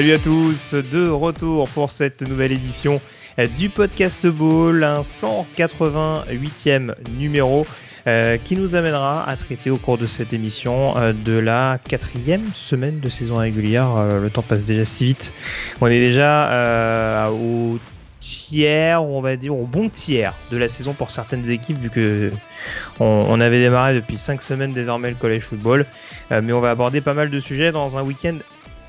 Salut à tous, de retour pour cette nouvelle édition du podcast Ball, un 188e numéro euh, qui nous amènera à traiter au cours de cette émission euh, de la quatrième semaine de saison régulière. Euh, le temps passe déjà si vite. On est déjà au tiers, on va dire au bon tiers de la saison pour certaines équipes vu que on, avait démarré depuis 5 semaines désormais le college football. mais on va aborder pas mal de sujets dans un week-end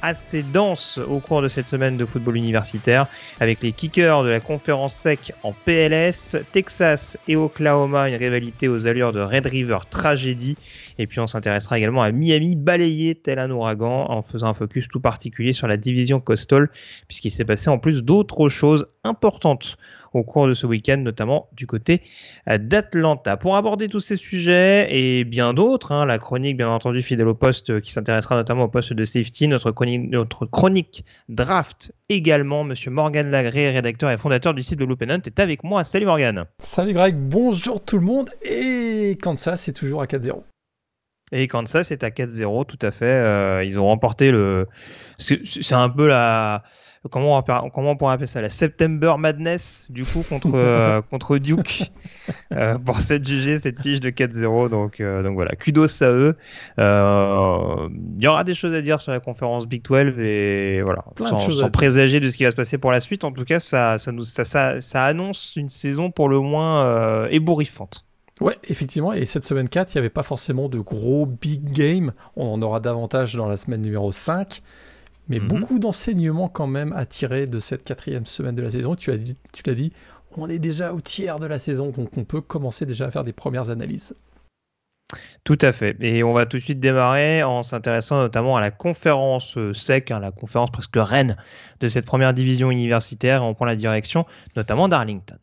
assez dense au cours de cette semaine de football universitaire avec les kickers de la conférence SEC en PLS, Texas et Oklahoma, une rivalité aux allures de Red River tragédie. Et puis on s'intéressera également à Miami balayé tel un ouragan en faisant un focus tout particulier sur la division Coastal puisqu'il s'est passé en plus d'autres choses importantes au cours de ce week-end, notamment du côté euh, d'Atlanta. Pour aborder tous ces sujets et bien d'autres, hein, la chronique bien entendu fidèle au poste euh, qui s'intéressera notamment au poste de safety, notre chronique, notre chronique draft également, Monsieur Morgan Lagré, rédacteur et fondateur du site de Loop est avec moi. Salut Morgan. Salut Greg, bonjour tout le monde et Kansas c'est toujours à 4-0. Et Kansas est à 4-0, tout à fait. Euh, ils ont remporté le. C'est un peu la comment on, comment on pourrait appeler ça la September Madness du coup contre euh, contre Duke euh, pour cette jugé cette fiche de 4-0 donc euh, donc voilà kudos à eux. Il y aura des choses à dire sur la conférence Big 12 et voilà sans, présager de ce qui va se passer pour la suite. En tout cas ça ça nous ça, ça, ça annonce une saison pour le moins ébouriffante. Ouais, effectivement, et cette semaine 4, il n'y avait pas forcément de gros big game. On en aura davantage dans la semaine numéro 5 mais mhm. beaucoup d'enseignements quand même à tirer de cette quatrième semaine de la saison. Tu, as dit, tu l'as dit, on est déjà au tiers de la saison, donc on peut commencer déjà à faire des premières analyses. Tout à fait. Et on va tout de suite démarrer en s'intéressant notamment à la conférence SEC, hein, la conférence presque reine de cette première division universitaire. Et on prend la direction notamment d'Arlington.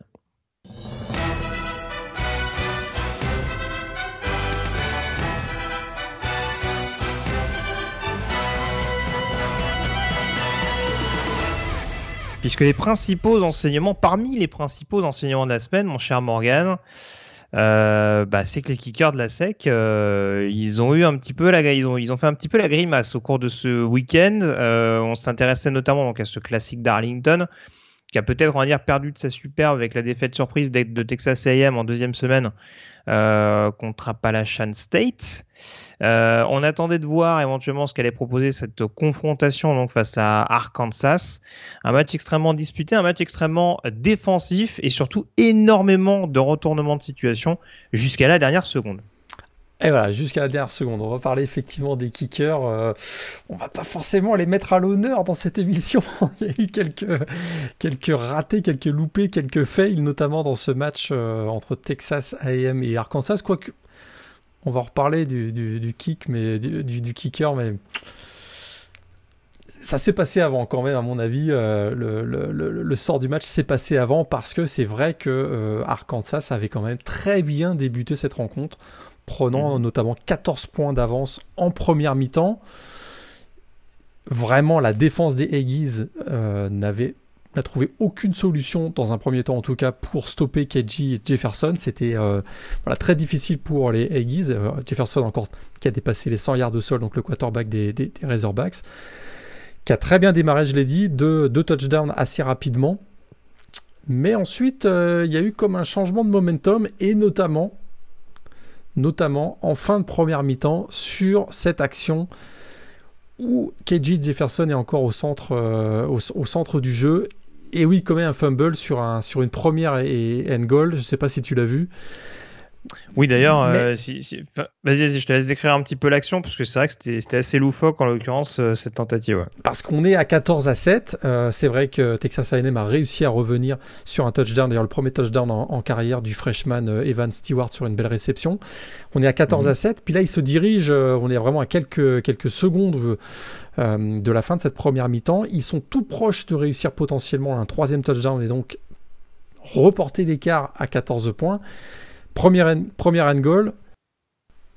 Puisque les principaux enseignements, parmi les principaux enseignements de la semaine, mon cher Morgan, euh, bah, c'est que les kickers de la SEC, euh, ils ont eu un petit peu la, ils ils ont fait un petit peu la grimace au cours de ce week-end. Euh, on s'intéressait notamment donc à ce classique d'Arlington, qui a peut-être, perdu de sa superbe avec la défaite surprise de Texas A&M en deuxième semaine contre Appalachian State. Euh, on attendait de voir éventuellement ce qu'allait proposer cette confrontation donc face à Arkansas. Un match extrêmement disputé, un match extrêmement défensif et surtout énormément de retournements de situation jusqu'à la dernière seconde. Et voilà, jusqu'à la dernière seconde. On va parler effectivement des kickers. Euh, on va pas forcément les mettre à l'honneur dans cette émission. Il y a eu quelques, quelques ratés, quelques loupés, quelques fails, notamment dans ce match euh, entre Texas A&M et Arkansas. Quoique, on va reparler du, kick, mais du, kicker, mais ça s'est passé avant quand même, à mon avis. Euh, le, sort du match s'est passé avant parce que c'est vrai que euh, Arkansas avait quand même très bien débuté cette rencontre, prenant mmh. notamment 14 points d'avance en première mi-temps. Vraiment, la défense des Aggies euh, n'avait n'a trouvé aucune solution dans un premier temps en tout cas pour stopper Keji et Jefferson. C'était euh, voilà, très difficile pour les Aggies. Euh, Jefferson encore qui a dépassé les 100 yards de sol, donc le quarterback des, Razorbacks, qui a très bien démarré, je l'ai dit, deux, deux touchdowns assez rapidement. Mais ensuite, euh, il y a eu comme un changement de momentum et notamment, notamment en fin de première mi-temps sur cette action où KJ Jefferson est encore au centre, au, centre du jeu et oui, commet un fumble sur, un, sur une première et, end goal. Je ne sais pas si tu l'as vu. Oui, d'ailleurs, euh, si, vas-y, je te laisse décrire un petit peu l'action, parce que c'est vrai que c'était assez loufoque en l'occurrence, euh, cette tentative. Parce qu'on est à 14 à 7. Euh, c'est vrai que Texas A&M a réussi à revenir sur un touchdown, d'ailleurs le premier touchdown en, carrière du freshman Evan Stewart sur une belle réception. On est à 14 mhm. à 7, puis là il se dirige, on est vraiment à quelques, quelques secondes de la fin de cette première mi-temps. Ils sont tout proches de réussir potentiellement un troisième touchdown et donc reporter l'écart à 14 points. Première, première end goal.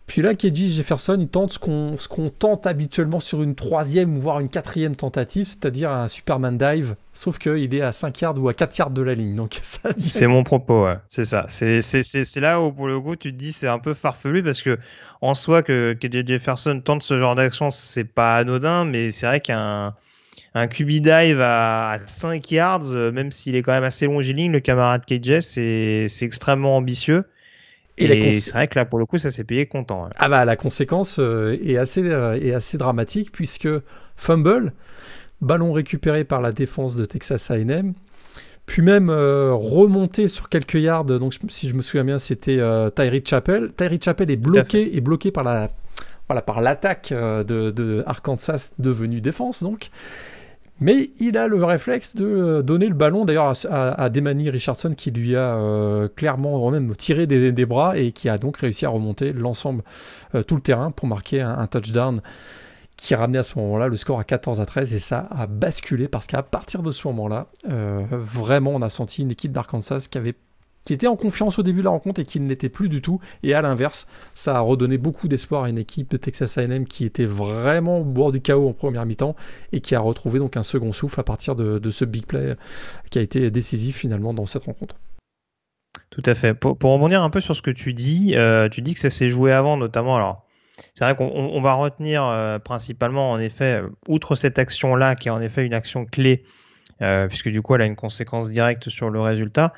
Puis là, KJ Jefferson, il tente ce qu'on tente habituellement sur une troisième voire une quatrième tentative, c'est-à-dire un Superman dive, sauf qu'il est à 5 yards ou à 4 yards de la ligne. Donc C'est mon propos, c'est ça. C'est là où pour le coup tu te dis c'est un peu farfelu parce que en soi que KJ Jefferson tente ce genre d'action, c'est pas anodin, mais c'est vrai qu'un un QB dive à, 5 yards, euh, même s'il est quand même assez longiligne, le camarade KJ, c'est extrêmement ambitieux. Et, c'est vrai que là, pour le coup, ça s'est payé content. Ah bah, la conséquence euh, est, assez, euh, est assez dramatique puisque fumble, ballon récupéré par la défense de Texas A&M, puis même euh, remonté sur quelques yards. Donc, si je me souviens bien, c'était Tyree Chappell. Tyree Chappell est bloqué, est bloqué par la voilà, par l'attaque de, de, Arkansas devenue défense donc. Mais il a le réflexe de euh, donner le ballon d'ailleurs à, Demani Richardson qui lui a euh, clairement même tiré des, bras et qui a donc réussi à remonter l'ensemble, euh, tout le terrain pour marquer un, touchdown qui ramenait à ce moment-là le score à 14 à 13 et ça a basculé parce qu'à partir de ce moment-là, vraiment on a senti une équipe d'Arkansas qui avait qui était en confiance au début de la rencontre et qui ne l'était plus du tout. Et à l'inverse, ça a redonné beaucoup d'espoir à une équipe de Texas A&M qui était vraiment au bord du chaos en première mi-temps et qui a retrouvé donc un second souffle à partir de, ce big play qui a été décisif finalement dans cette rencontre. Tout à fait. Pour, rebondir un peu sur ce que tu dis, euh, tu dis que ça s'est joué avant, notamment. Alors, c'est vrai qu'on va retenir euh, principalement, en effet, outre cette action-là, qui est en effet une action clé euh, puisque du coup elle a une conséquence directe sur le résultat.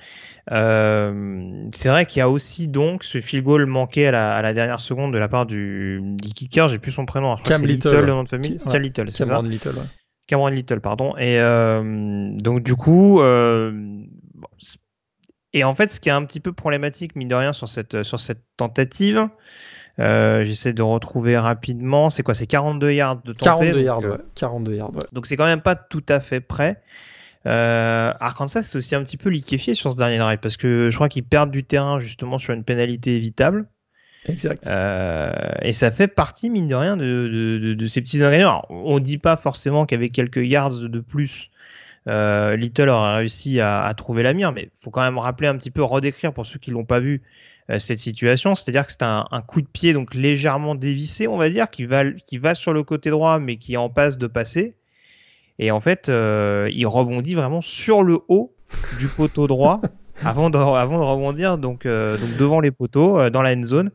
Euh, c'est vrai qu'il y a aussi donc ce field goal manqué à la, dernière seconde de la part du, kicker, j'ai plus son prénom, je Cam Little, le nom de famille, Cam Little, c'est ça Little, Cameron Little, pardon. Et euh, donc du coup, et en fait, ce qui est un petit peu problématique, mine de rien, sur cette, sur cette tentative, J'essaie de retrouver rapidement. C'est quoi C'est 42 yards de tenter. 42 yards, ouais. 42 yards, ouais. Donc c'est quand même pas tout à fait prêt. Euh, Arkansas c'est aussi un petit peu liquéfié sur ce dernier drive parce que je crois qu'ils perdent du terrain justement sur une pénalité évitable. Exact. Euh, et ça fait partie, mine de rien, de, de, de, ces petits ingrédients. on dit pas forcément qu'avec quelques yards de plus, euh, Little aurait réussi à, à, trouver la mire, mais faut quand même rappeler un petit peu, redécrire pour ceux qui l'ont pas vu euh, cette situation. C'est-à-dire que c'est un, un, coup de pied donc légèrement dévissé, on va dire, qui va, qui va sur le côté droit, mais qui est en passe de passer. Et en fait, euh, il rebondit vraiment sur le haut du poteau droit avant, de, avant de rebondir donc, euh, donc devant les poteaux euh, dans la end zone.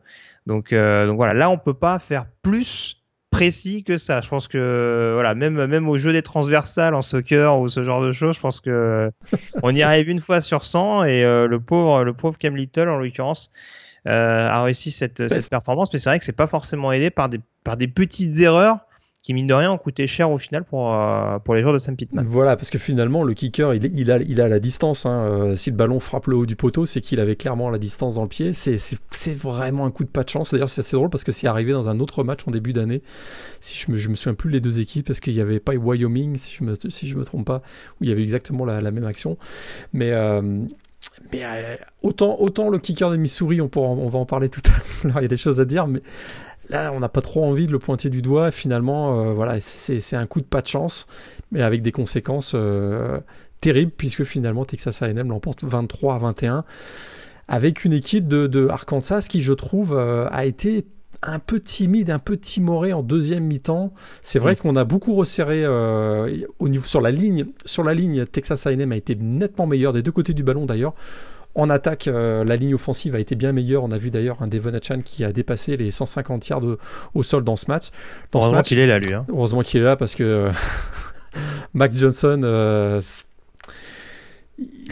Donc, donc voilà, là on peut pas faire plus précis que ça. Je pense que voilà, même même au jeu des transversales en soccer ou ce genre de choses, je pense que on y arrive une fois sur 100 et le pauvre le pauvre Cam Little en l'occurrence a réussi cette, cette performance. Mais c'est vrai que c'est pas forcément aidé par des par des petites erreurs qui mine de rien ont coûté cher au final pour, euh, pour les joueurs de Sam Pittman. Voilà, parce que finalement le kicker il, il, a, il a la distance. Hein. Euh, si le ballon frappe le haut du poteau, c'est qu'il avait clairement la distance dans le pied. C'est, vraiment un coup de pas de chance. D'ailleurs, c'est assez drôle parce que c'est arrivé dans un autre match en début d'année. Si je me, je me souviens plus les deux équipes, parce qu'il y avait pas Wyoming, si je me, si je me trompe pas, où il y avait exactement la, la même action. Mais. Euh, mais autant, autant le kicker de Missouri, on, pourra, on va en parler tout à l'heure, il y a des choses à dire, mais Là, on n'a pas trop envie de le pointer du doigt. Finalement, euh, voilà, c'est un coup de pas de chance, mais avec des conséquences euh, terribles, puisque finalement Texas A&M l'emporte 23 à 21, avec une équipe de, Arkansas qui, je trouve, euh, a été un peu timide, un peu timoré en deuxième mi-temps. C'est vrai qu'on a beaucoup resserré au niveau sur la ligne. Sur la ligne, Texas A&M a été nettement meilleur des deux côtés du ballon d'ailleurs. En attaque, euh, la ligne offensive a été bien meilleure. On a vu d'ailleurs un Devon Achan qui a dépassé les 150 yards au sol dans ce match. heureusement qu'il est là, lui. Hein. Heureusement qu'il est là parce que Max Johnson. Euh,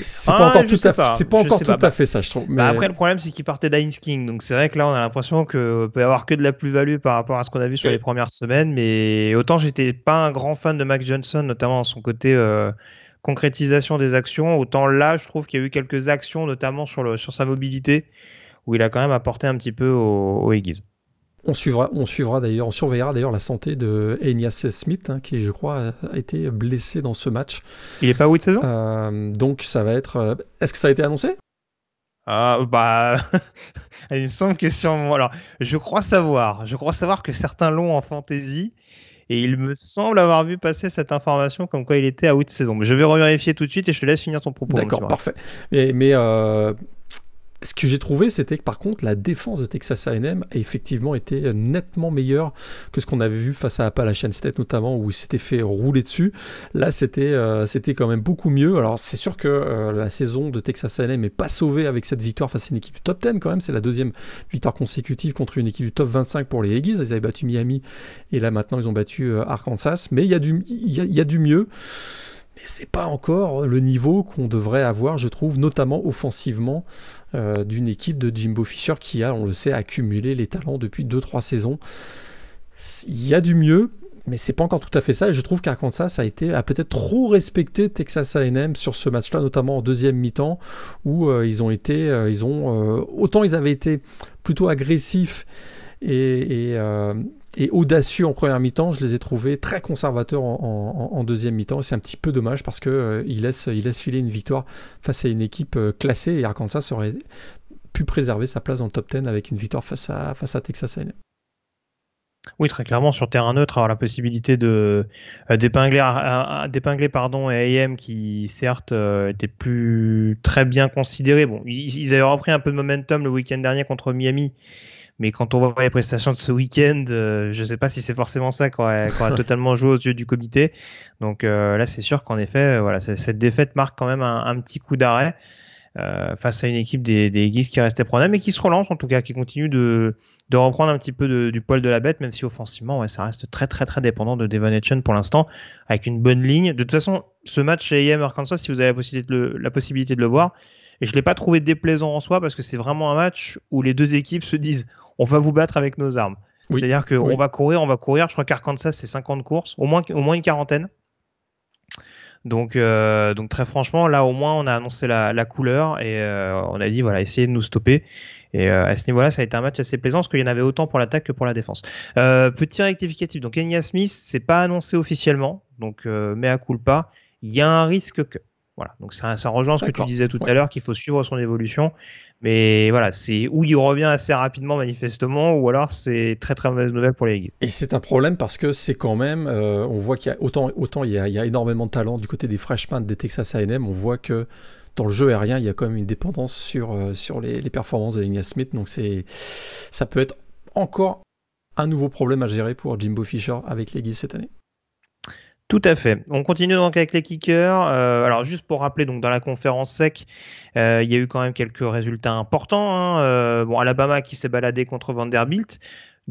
c'est pas encore, tout, à, pas encore tout à fait ça, je trouve. Bah, après, le problème, c'est qu'il partait d'Heinz King. Donc, c'est vrai que là, on a l'impression qu'il peut y avoir que de la plus-value par rapport à ce qu'on a vu sur les premières semaines. Mais autant, j'étais pas un grand fan de Max Johnson, notamment son côté euh, concrétisation des actions. Autant là, je trouve qu'il y a eu quelques actions, notamment sur, le, sur sa mobilité, où il a quand même apporté un petit peu au, au On suivra, on suivra d'ailleurs, on surveillera d'ailleurs la santé de Enias Smith, hein, qui je crois a été blessé dans ce match. Il est pas où de saison? Euh, Donc ça va être. Euh, est-ce que ça a été annoncé? Ah bah, il me semble que sur alors je crois savoir, je crois savoir que certains l'ont en fantasy et il me semble avoir vu passer cette information comme quoi il était à de saison. Mais je vais revérifier tout de suite et je te laisse finir ton propos. D'accord, parfait. Mais, mais euh, ce que j'ai trouvé, c'était que par contre, la défense de Texas A&M a effectivement été nettement meilleure que ce qu'on avait vu face à Appalachian State notamment, où il s'était fait rouler dessus. Là, c'était euh, c'était quand même beaucoup mieux. Alors, c'est sûr que euh, la saison de Texas A&M n'est pas sauvée avec cette victoire face à une équipe du top 10 quand même. C'est la deuxième victoire consécutive contre une équipe du top 25 pour les Aggies. Ils avaient battu Miami et là maintenant ils ont battu euh, Arkansas. Mais il y a du y y a du mieux c'est pas encore le niveau qu'on devrait avoir, je trouve, notamment offensivement, euh, d'une équipe de Jimbo Fisher qui a, on le sait, accumulé les talents depuis 2-3 saisons. Il y a du mieux, mais c'est pas encore tout à fait ça. Et je trouve qu'Arkansas a été a peut-être trop respecté Texas A&M sur ce match-là, notamment en deuxième mi-temps, où euh, ils ont été, euh, ils ont autant ils avaient été plutôt agressifs et, et, et audacieux en première mi-temps. Je les ai trouvés très conservateurs en, deuxième mi-temps. C'est un petit peu dommage parce que euh, laisse, il laisse filer une victoire face à une équipe euh, classée et Arkansas aurait pu préserver sa place dans le top 10 avec une victoire face à, face à Texas A&M. Oui, très clairement, sur terrain neutre, avoir la possibilité de euh, d'épingler, pardon, AM qui certes était plus très bien considéré. Bon, ils, avaient repris un peu de momentum le week-end dernier contre Miami, mais quand on voit les prestations de ce week-end, euh, je ne sais pas si c'est forcément ça qu'on a, totalement joué aux yeux du comité. Donc euh, là, c'est sûr qu'en effet, euh, voilà, cette défaite marque quand même un, petit coup d'arrêt face à une équipe des, des qui restait prenable, mais qui se relance en tout cas, qui continue de, de reprendre un petit peu du poil de la bête, même si offensivement, ouais, ça reste très très très dépendant de Devon Etchen pour l'instant, avec une bonne ligne. De toute façon, ce match chez AM Arkansas, si vous avez la possibilité de le, la possibilité de le voir, et je l'ai pas trouvé déplaisant en soi parce que c'est vraiment un match où les deux équipes se disent on va vous battre avec nos armes. C'est-à-dire qu'on va courir, on va courir. Je crois qu'Arkansas, c'est 50 courses, au moins, au moins une quarantaine. Donc, euh, donc très franchement, là au moins on a annoncé la, la couleur et euh, on a dit voilà, essayez de nous stopper. Et euh, à ce niveau-là, ça a été un match assez plaisant parce qu'il y en avait autant pour l'attaque que pour la défense. Petit rectificatif. Donc Enya Smith, c'est pas annoncé officiellement, donc mais à pas. Il y a un risque que. Voilà, donc ça, ça rejoint ce que tu disais tout à l'heure qu'il faut suivre son évolution. Mais voilà, c'est où il revient assez rapidement manifestement, ou alors c'est très très mauvaise nouvelle pour les ligues. Et c'est un problème parce que c'est quand même, euh, on voit qu'il y a autant, autant il y a, il y a énormément de talent du côté des freshmen des Texas A&M, on voit que dans le jeu aérien, il y a quand même une dépendance sur, euh, sur les, les, performances de Ligna Smith, donc c'est, ça peut être encore un nouveau problème à gérer pour Jimbo Fisher avec les cette année. Tout à fait. On continue donc avec les kickers. Euh, alors juste pour rappeler, donc dans la conférence sec, euh, il y a eu quand même quelques résultats importants. Hein. Euh, bon, Alabama qui s'est baladé contre Vanderbilt.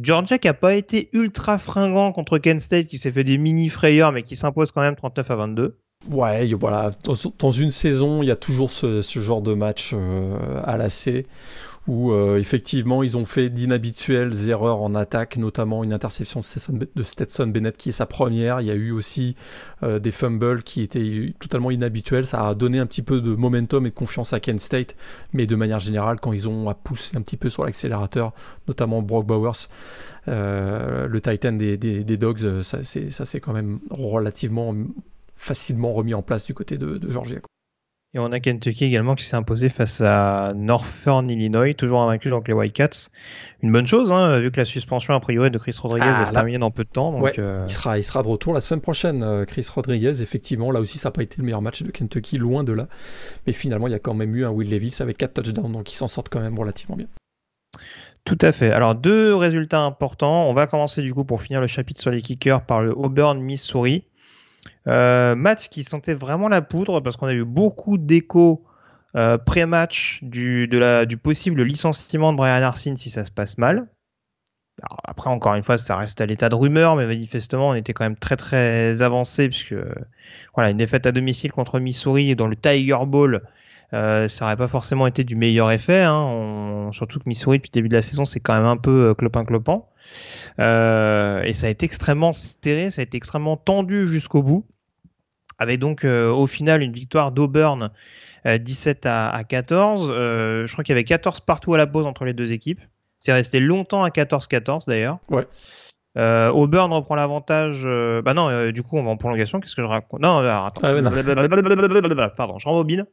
Georgia qui a pas été ultra fringant contre Kent State, qui s'est fait des mini frayeurs, mais qui s'impose quand même 39 à 22. Ouais, voilà. Dans, une saison, il y a toujours ce, ce genre de match à la C où euh, effectivement ils ont fait d'inhabituelles erreurs en attaque, notamment une interception de Stetson Bennett qui est sa première. Il y a eu aussi euh, des fumbles qui étaient totalement inhabituels. Ça a donné un petit peu de momentum et de confiance à Kent State, mais de manière générale, quand ils ont à pousser un petit peu sur l'accélérateur, notamment Brock Bowers, euh, le Titan des, Dogs, ça c'est quand même relativement facilement remis en place du côté de, de Georgia. Et on a Kentucky également qui s'est imposé face à Northern Illinois, toujours invaincu donc les Wildcats. Une bonne chose, hein, vu que la suspension a priori de Chris Rodriguez ah, va se terminer dans peu de temps. Donc, euh, il, sera, il sera de retour la semaine prochaine, euh, Chris Rodriguez. Effectivement, là aussi, ça n'a pas été le meilleur match de Kentucky, loin de là. Mais finalement, il y a quand même eu un Will Levis avec 4 touchdowns, donc ils s'en sortent quand même relativement bien. Tout à fait. Alors deux résultats importants. On va commencer du coup pour finir le chapitre sur les kickers par le Auburn Missouri. Euh, match qui sentait vraiment la poudre parce qu'on a eu beaucoup d'échos euh, pré-match du, possible licenciement de Brian Arsene si ça se passe mal. après, encore une fois, ça reste à l'état de rumeur, mais manifestement, on était quand même très très avancé puisque voilà, une défaite à domicile contre Missouri dans le Tiger Bowl, euh, ça n'aurait pas forcément été du meilleur effet. Hein. Surtout que Missouri depuis le début de la saison, c'est quand même un peu clopin clopant. et ça a été extrêmement serré, ça a été extrêmement tendu jusqu'au bout avec donc euh, au final une victoire d'Auburn 17 à, à 14. je crois qu'il y avait 14 partout à la pause entre les deux équipes. C'est resté longtemps à 14-14 d'ailleurs. Ouais. Euh, Auburn reprend l'avantage. euh, bah non, euh, du coup, on va en prolongation. Qu'est-ce que je raconte? Non, euh, attends. Ah non. Pardon, je rembobine.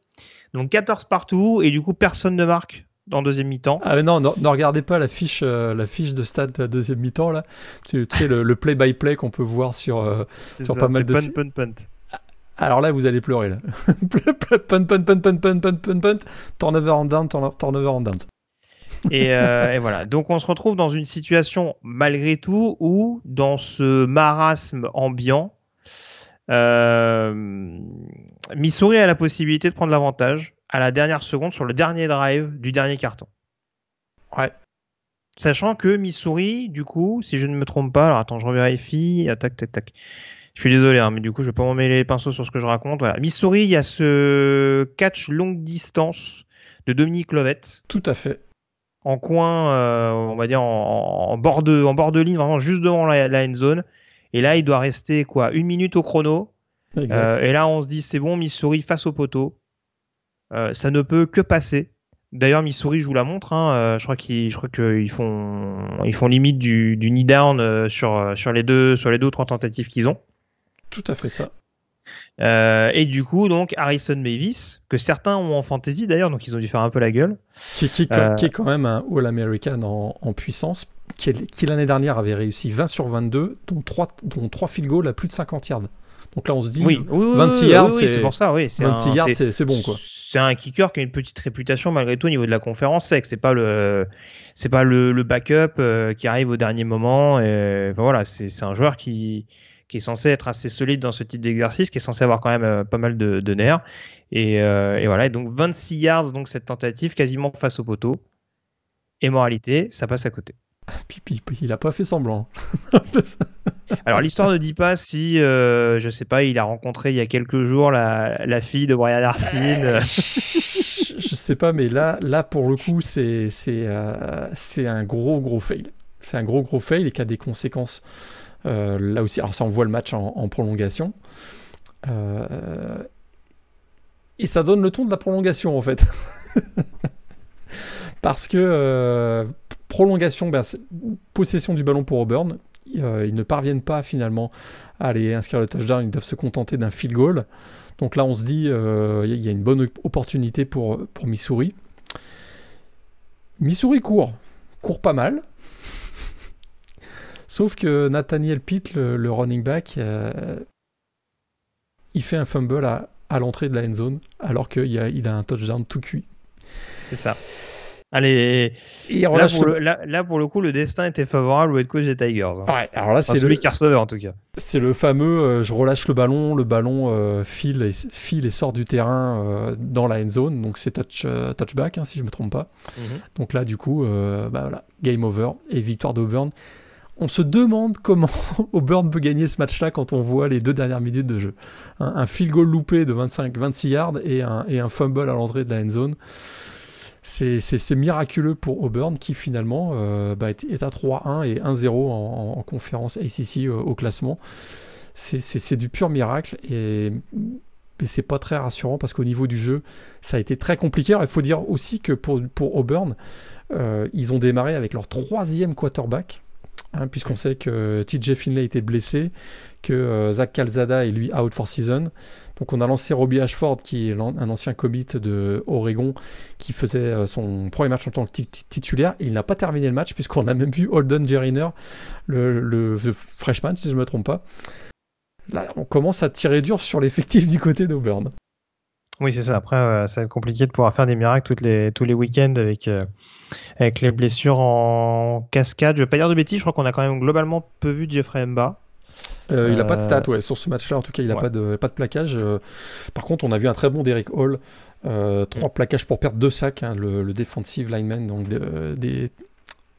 Donc 14 partout et du coup, personne ne marque en deuxième mi-temps. Ah mais non, ne regardez pas la fiche, euh, la fiche de stade de la deuxième mi-temps là. Tu, sais le, play-by-play qu'on peut voir sur. euh, sur ça, pas mal de punt, punt, punt. Alors là, vous allez pleurer là. punt, punt, punt, punt, punt, punt, punt, punt, turnover on down, turno- turnover on down. Et, euh, et voilà. Donc on se retrouve dans une situation malgré tout où dans ce marasme ambiant, euh, Missouri a la possibilité de prendre l'avantage à la dernière seconde sur le dernier drive du dernier carton. Ouais. Sachant que Missouri, du coup, si je ne me trompe pas, alors attends, je revérifie, tac, tac, tac. Je suis désolé, hein, mais du coup, je vais pas m'emmêler les pinceaux sur ce que je raconte. Voilà. Missouri, il y a ce catch longue distance de Dominique Lovett Tout à fait. en coin, euh, on va dire en, en bord de, en bord de ligne, vraiment juste devant la, la end zone. Et là, il doit rester quoi, une minute au chrono. Exact. Euh, et là, on se dit c'est bon, Missouri face au poteau. Euh, ça ne peut que passer. D'ailleurs, Missouri joue la montre. Hein. Euh, je crois qu'ils, je crois qu'ils font, ils font limite du, du knee down euh, sur euh, sur les deux, sur les deux ou trois tentatives qu'ils ont. Tout à fait ça. Euh, et du coup, donc Harrison Mavis, que certains ont en fantasy d'ailleurs, donc ils ont dû faire un peu la gueule. Qui, qui, Euh, qui est quand même un All-American en, en puissance, qui, l'année dernière avait réussi 20 sur 22, dont 3, dont 3 field goals à plus de 50 yards. Donc là, on se dit, Oui, oui, oui, 26 oui, yards, c'est- pour ça, oui. c'est 26 un- yards, c'est- bon quoi. C'est un kicker qui a une petite réputation malgré tout au niveau de la conférence sec. C'est pas le, c'est pas le, le backup euh, qui arrive au dernier moment. Et, enfin, voilà, c'est un joueur qui, qui est censé être assez solide dans ce type d'exercice, qui est censé avoir quand même euh, pas mal de, de nerfs. Et, euh, et voilà, et donc 26 yards donc cette tentative quasiment face au poteau. Et moralité, ça passe à côté. Puis il a pas fait semblant. Alors l'histoire ne dit pas si, euh, je sais pas, il a rencontré il y a quelques jours la, la fille de Brian Arsene. je, je sais pas, mais là, là pour le coup, c'est c'est euh, c'est un gros gros fail. C'est un gros gros fail et qui a des conséquences. Euh, là aussi, alors ça, on voit le match en, prolongation. Euh, et ça donne le ton de la prolongation en fait. Parce que euh, prolongation, ben, possession du ballon pour Auburn. Ils ne parviennent pas finalement à aller inscrire le touchdown, ils doivent se contenter d'un field goal. Donc là, on se dit, il y a une bonne opportunité pour, pour Missouri. Missouri court, court pas mal. Sauf que Nathaniel Pitt, le, le running back, euh, il fait un fumble à, à l'entrée de la end zone, alors qu'il a, il a un touchdown tout cuit. C'est ça. Allez, Et là pour, le- là, là, pour le coup, le destin était favorable au head coach des Tigers. hein. Ouais, alors là, Enfin, c'est celui le, qui recevait en tout cas. c'est le fameux euh, je relâche le ballon, le ballon euh, file, et, file et sort du terrain euh, dans la end zone, donc c'est touch, touchback, hein, si je me trompe pas. Donc là, du coup, bah voilà, game over et victoire d'Auburn. On se demande comment Auburn peut gagner ce match-là quand on voit les deux dernières minutes de jeu. Un, un field goal loupé de 25-26 yards et un, fumble à l'entrée de la end zone. C'est- miraculeux pour Auburn qui finalement euh, bah, est, à 3-1 et 1-0 en, en conférence ACC euh, au classement. C'est- du pur miracle et, et c'est pas très rassurant parce qu'au niveau du jeu, ça a été très compliqué. Alors, il faut dire aussi que pour, pour Auburn, euh, ils ont démarré avec leur troisième quarterback, hein, puisqu'on sait que TJ Finlay était blessé, que euh, Zach Calzada est lui out for season. Donc on a lancé Robbie Ashford, qui est un ancien commit de Oregon, qui faisait euh, son premier match en tant que ti- ti- titulaire. Il n'a pas terminé le match, puisqu'on a même vu Holden Geriner, le, le- le freshman, si je ne me trompe pas. Là, on commence à tirer dur sur l'effectif du côté d'Auburn. Oui, c'est ça. Après, euh, ça va être compliqué de pouvoir faire des miracles toutes les, tous les week-ends avec, euh, avec les blessures en cascade. Je vais pas dire de bêtises, je crois qu'on a quand même globalement peu vu Jeffrey Mba. Euh, Il n'a pas de stats, ouais. Sur ce match-là, en tout cas, il n'a ouais. pas, de, pas de plaquage. Par contre, on a vu un très bon Derek Hall. Trois plaquages pour perdre deux sacs, hein, le, le defensive lineman donc de- des,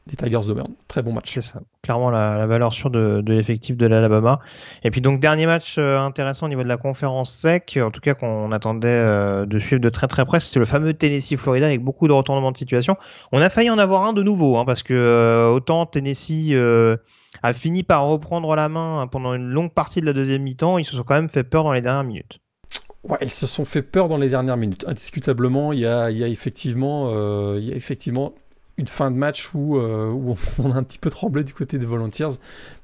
des Tigers d'Auburn. Très bon match. C'est ça. Clairement la, la valeur sûre de, de l'effectif de l'Alabama. Et puis donc dernier match euh, intéressant au niveau de la conférence sec, en tout cas qu'on attendait euh, de suivre de très très près, c'était le fameux Tennessee-Florida avec beaucoup de retournements de situation. On a failli en avoir un de nouveau, hein, parce que euh, autant Tennessee euh, a fini par reprendre la main hein, pendant une longue partie de la deuxième mi-temps, ils se sont quand même fait peur dans les dernières minutes. Ouais, ils se sont fait peur dans les dernières minutes. Indiscutablement, il y a, il y a effectivement, euh, il y a effectivement une fin de match où, euh, on a un petit peu tremblé du côté des Volunteers.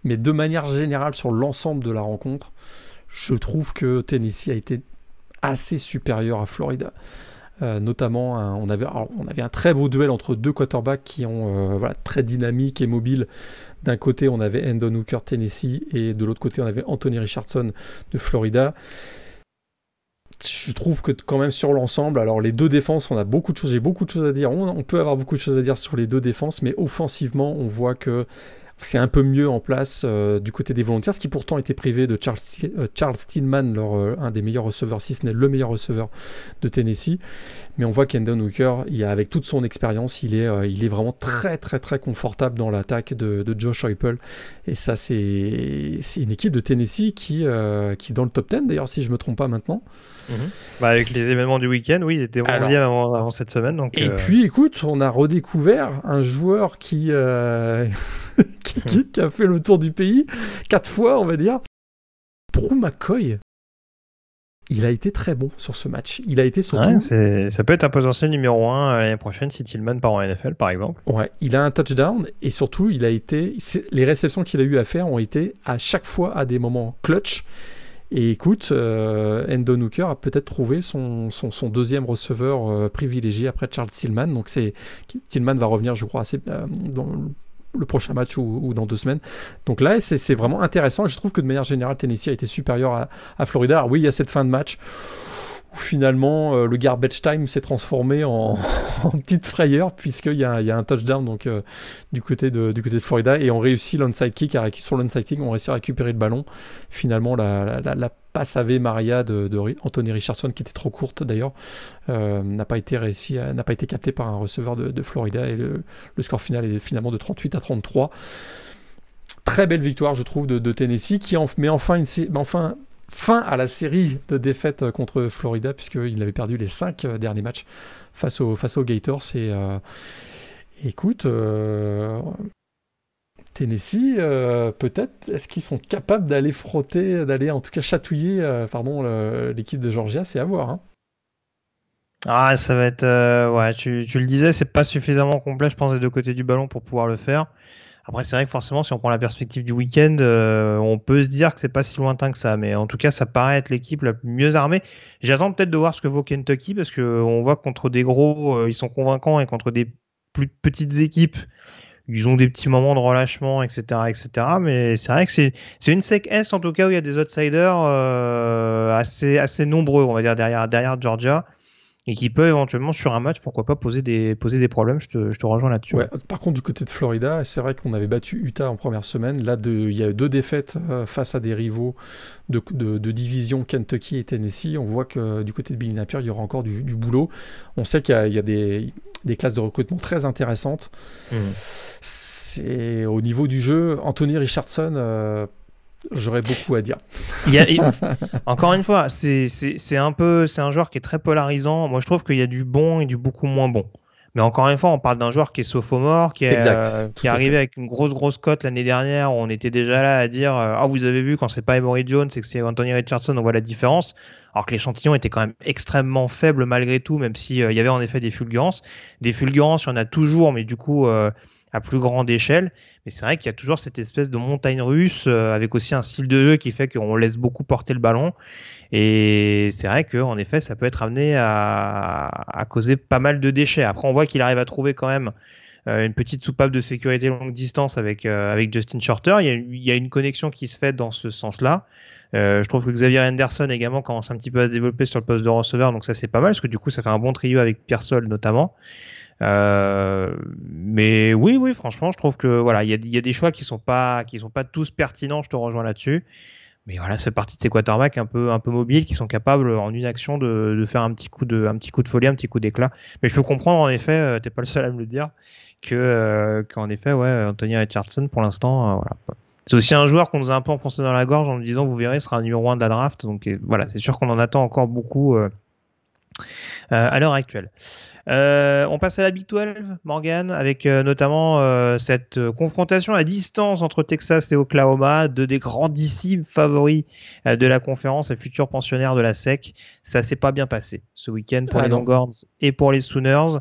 Mais de manière générale, sur l'ensemble de la rencontre, je trouve que Tennessee a été assez supérieur à Florida. Euh, notamment, on, avait, un très beau duel entre deux quarterbacks qui ont voilà, très dynamiques et mobiles. D'un côté, on avait Endon Hooker Tennessee et de l'autre côté, on avait Anthony Richardson de Florida je trouve que quand même sur l'ensemble, alors les deux défenses, on a beaucoup de choses, j'ai beaucoup de choses à dire. On, peut avoir beaucoup de choses à dire sur les deux défenses, mais offensivement, on voit que c'est un peu mieux en place euh, du côté des volontaires, ce qui pourtant était privé de Charles, euh, Stillman, euh, un des meilleurs receveurs, si ce n'est le meilleur receveur de Tennessee. Mais on voit qu'Endon Hooker, avec toute son expérience, il est, il est vraiment très très très confortable dans l'attaque de, de, Josh Heupel. Et ça, c'est une équipe de Tennessee qui, qui est dans le top 10, d'ailleurs, si je ne me trompe pas maintenant. Mhm. Bah, avec les événements du week-end, oui, ils étaient 11e avant, cette semaine. Donc, et puis, écoute, on a redécouvert un joueur qui, qui, a fait le tour du pays quatre fois, on va dire. Pro McCoy, il a été très bon sur ce match. Il a été surtout. ça peut être un potentiel numéro 1 l'année prochaine si Tillman part en NFL, par exemple. Ouais, il a un touchdown et surtout, il a été. Les réceptions qu'il a eu à faire ont été à chaque fois à des moments clutch. Et écoute, euh, Hooker a peut-être trouvé son, deuxième receveur euh, privilégié après Charles Tillman. Donc c'est Tillman va revenir, je crois, assez, euh, dans le prochain match ou, dans deux semaines. Donc là, c'est vraiment intéressant. Je trouve que de manière générale, Tennessee a été supérieur à, Florida. Alors oui, il y a cette fin de match où finalement euh, le garbage time s'est transformé en, petite frayeur puisqu'il y, a, un touchdown euh, du, côté de, Florida et on réussit l'onside kick. sur l'onside kick, on réussit à récupérer le ballon. Finalement, la, la passe Ave Maria de, Anthony Richardson qui était trop courte d'ailleurs euh, n'a pas été réussi n'a pas été capté par un receveur de, Florida et le, score final est finalement de 38 à 33 très belle victoire je trouve de, Tennessee qui en, met enfin, une, enfin fin à la série de défaites contre Florida puisqu'il avait perdu les cinq euh, derniers matchs face, face aux Gators et euh, écoute Tennessee, euh, peut-être, est-ce qu'ils sont capables d'aller frotter, d'aller en tout cas chatouiller pardon, l'équipe de Georgia? C'est à voir. Hein. Ah, ça va être. Ouais, tu, le disais, c'est pas suffisamment complet, je pense, des deux côtés du ballon pour pouvoir le faire. Après, c'est vrai que forcément, si on prend la perspective du week-end, on peut se dire que c'est pas si lointain que ça. Mais en tout cas, ça paraît être l'équipe la mieux armée. J'attends peut-être de voir ce que vaut Kentucky parce qu'on voit que contre des gros, ils sont convaincants et contre des plus petites équipes, ils ont des petits moments de relâchement, etc., etc. Mais c'est vrai que c'est c'est une sec S en tout cas où il y a des outsiders euh, assez assez nombreux, on va dire derrière derrière Georgia et qui peut éventuellement sur un match, pourquoi pas poser des poser des problèmes. Je te, je te rejoins là-dessus. Ouais, par contre, du côté de Florida, c'est vrai qu'on avait battu Utah en première semaine. Là, il y a eu deux défaites euh, face à des rivaux de, de, de, division Kentucky et Tennessee. On voit que du côté de Billy Napier, il y aura encore du, du boulot. On sait qu'il y, y a, des des classes de recrutement très intéressantes. Mmh. C'est au niveau du jeu, Anthony Richardson. Euh, j'aurais beaucoup à dire. encore une fois, c'est un peu, c'est un joueur qui est très polarisant. Moi, je trouve qu'il y a du bon et du beaucoup moins bon. Mais encore une fois, on parle d'un joueur qui est sophomore, qui est, euh, qui est arrivé avec une grosse grosse cote l'année dernière. Où on était déjà là à dire euh, ah vous avez vu quand c'est pas Emory Jones, c'est que c'est Anthony Richardson, on voit la différence. Alors que l'échantillon était quand même extrêmement faible malgré tout, même s'il euh, y avait en effet des fulgurances. Des fulgurances, il y en a toujours, mais du coup à plus grande échelle. Mais c'est vrai qu'il y a toujours cette espèce de montagne russe avec aussi un style de jeu qui fait qu'on laisse beaucoup porter le ballon. Et c'est vrai qu'en effet, ça peut être amené à, à, causer pas mal de déchets. Après, on voit qu'il arrive à trouver quand même euh, une petite soupape de sécurité longue distance avec, euh, avec Justin Shorter. Il y, a, il y, a, une connexion qui se fait dans ce sens-là. Euh, je trouve que Xavier Henderson également commence un petit peu à se développer sur le poste de receveur, donc ça c'est pas mal parce que du coup ça fait un bon trio avec Pierre Sol notamment. Euh, mais oui, oui, franchement, je trouve que voilà, il y a, des choix qui sont pas qui sont pas tous pertinents. Je te rejoins là-dessus. Mais voilà, c'est partie de ces quarterbacks un peu un peu mobiles qui sont capables en une action de, faire un petit coup de un petit coup de folie, un petit coup d'éclat. Mais je peux comprendre en effet, euh, t'es pas le seul à me le dire, que euh, qu'en effet, ouais, Anthony Richardson pour l'instant, voilà. C'est aussi un joueur qu'on nous a un peu enfoncé dans la gorge en nous disant, vous verrez, sera un numéro 1 de la draft. Donc voilà, c'est sûr qu'on en attend encore beaucoup à l'heure actuelle. on passe à la Big 12, Morgan, avec notamment cette confrontation à distance entre Texas et Oklahoma, deux des grandissimes favoris de la conférence et futurs pensionnaires de la SEC. Ça s'est pas bien passé ce week-end pour ah les Longhorns et pour les Sooners.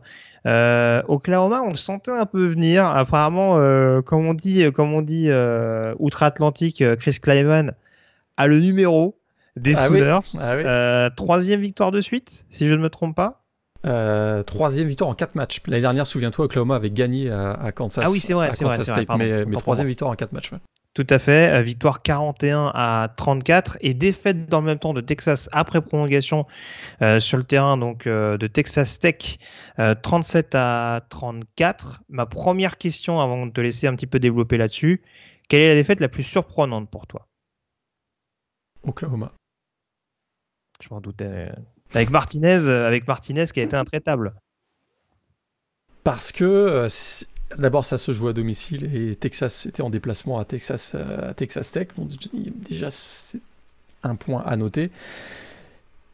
Euh, Oklahoma, on le sentait un peu venir. Apparemment, euh, comme on dit, comme on dit euh, outre-Atlantique, euh, Chris Kleiman a le numéro des ah Sooners. Ah euh, troisième victoire de suite, si je ne me trompe pas. troisième victoire en quatre matchs. L'année dernière, souviens-toi, Oklahoma avait gagné à, Kansas. Ah oui, c'est vrai, c'est vrai, mais, mais troisième victoire en quatre matchs. Ouais. Tout à fait, euh, victoire 41 à 34 et défaite dans le même temps de Texas après prolongation euh, sur le terrain donc euh, de Texas Tech 37 à 34. Ma première question avant de te laisser un petit peu développer là-dessus, quelle est la défaite la plus surprenante pour toi? Oklahoma. Je m'en doutais. Avec Martinez, avec Martinez qui a été intraitable. Parce que D'abord, ça se joue à domicile et Texas était en déplacement à Texas, euh, à Texas Tech. déjà, c'est un point à noter.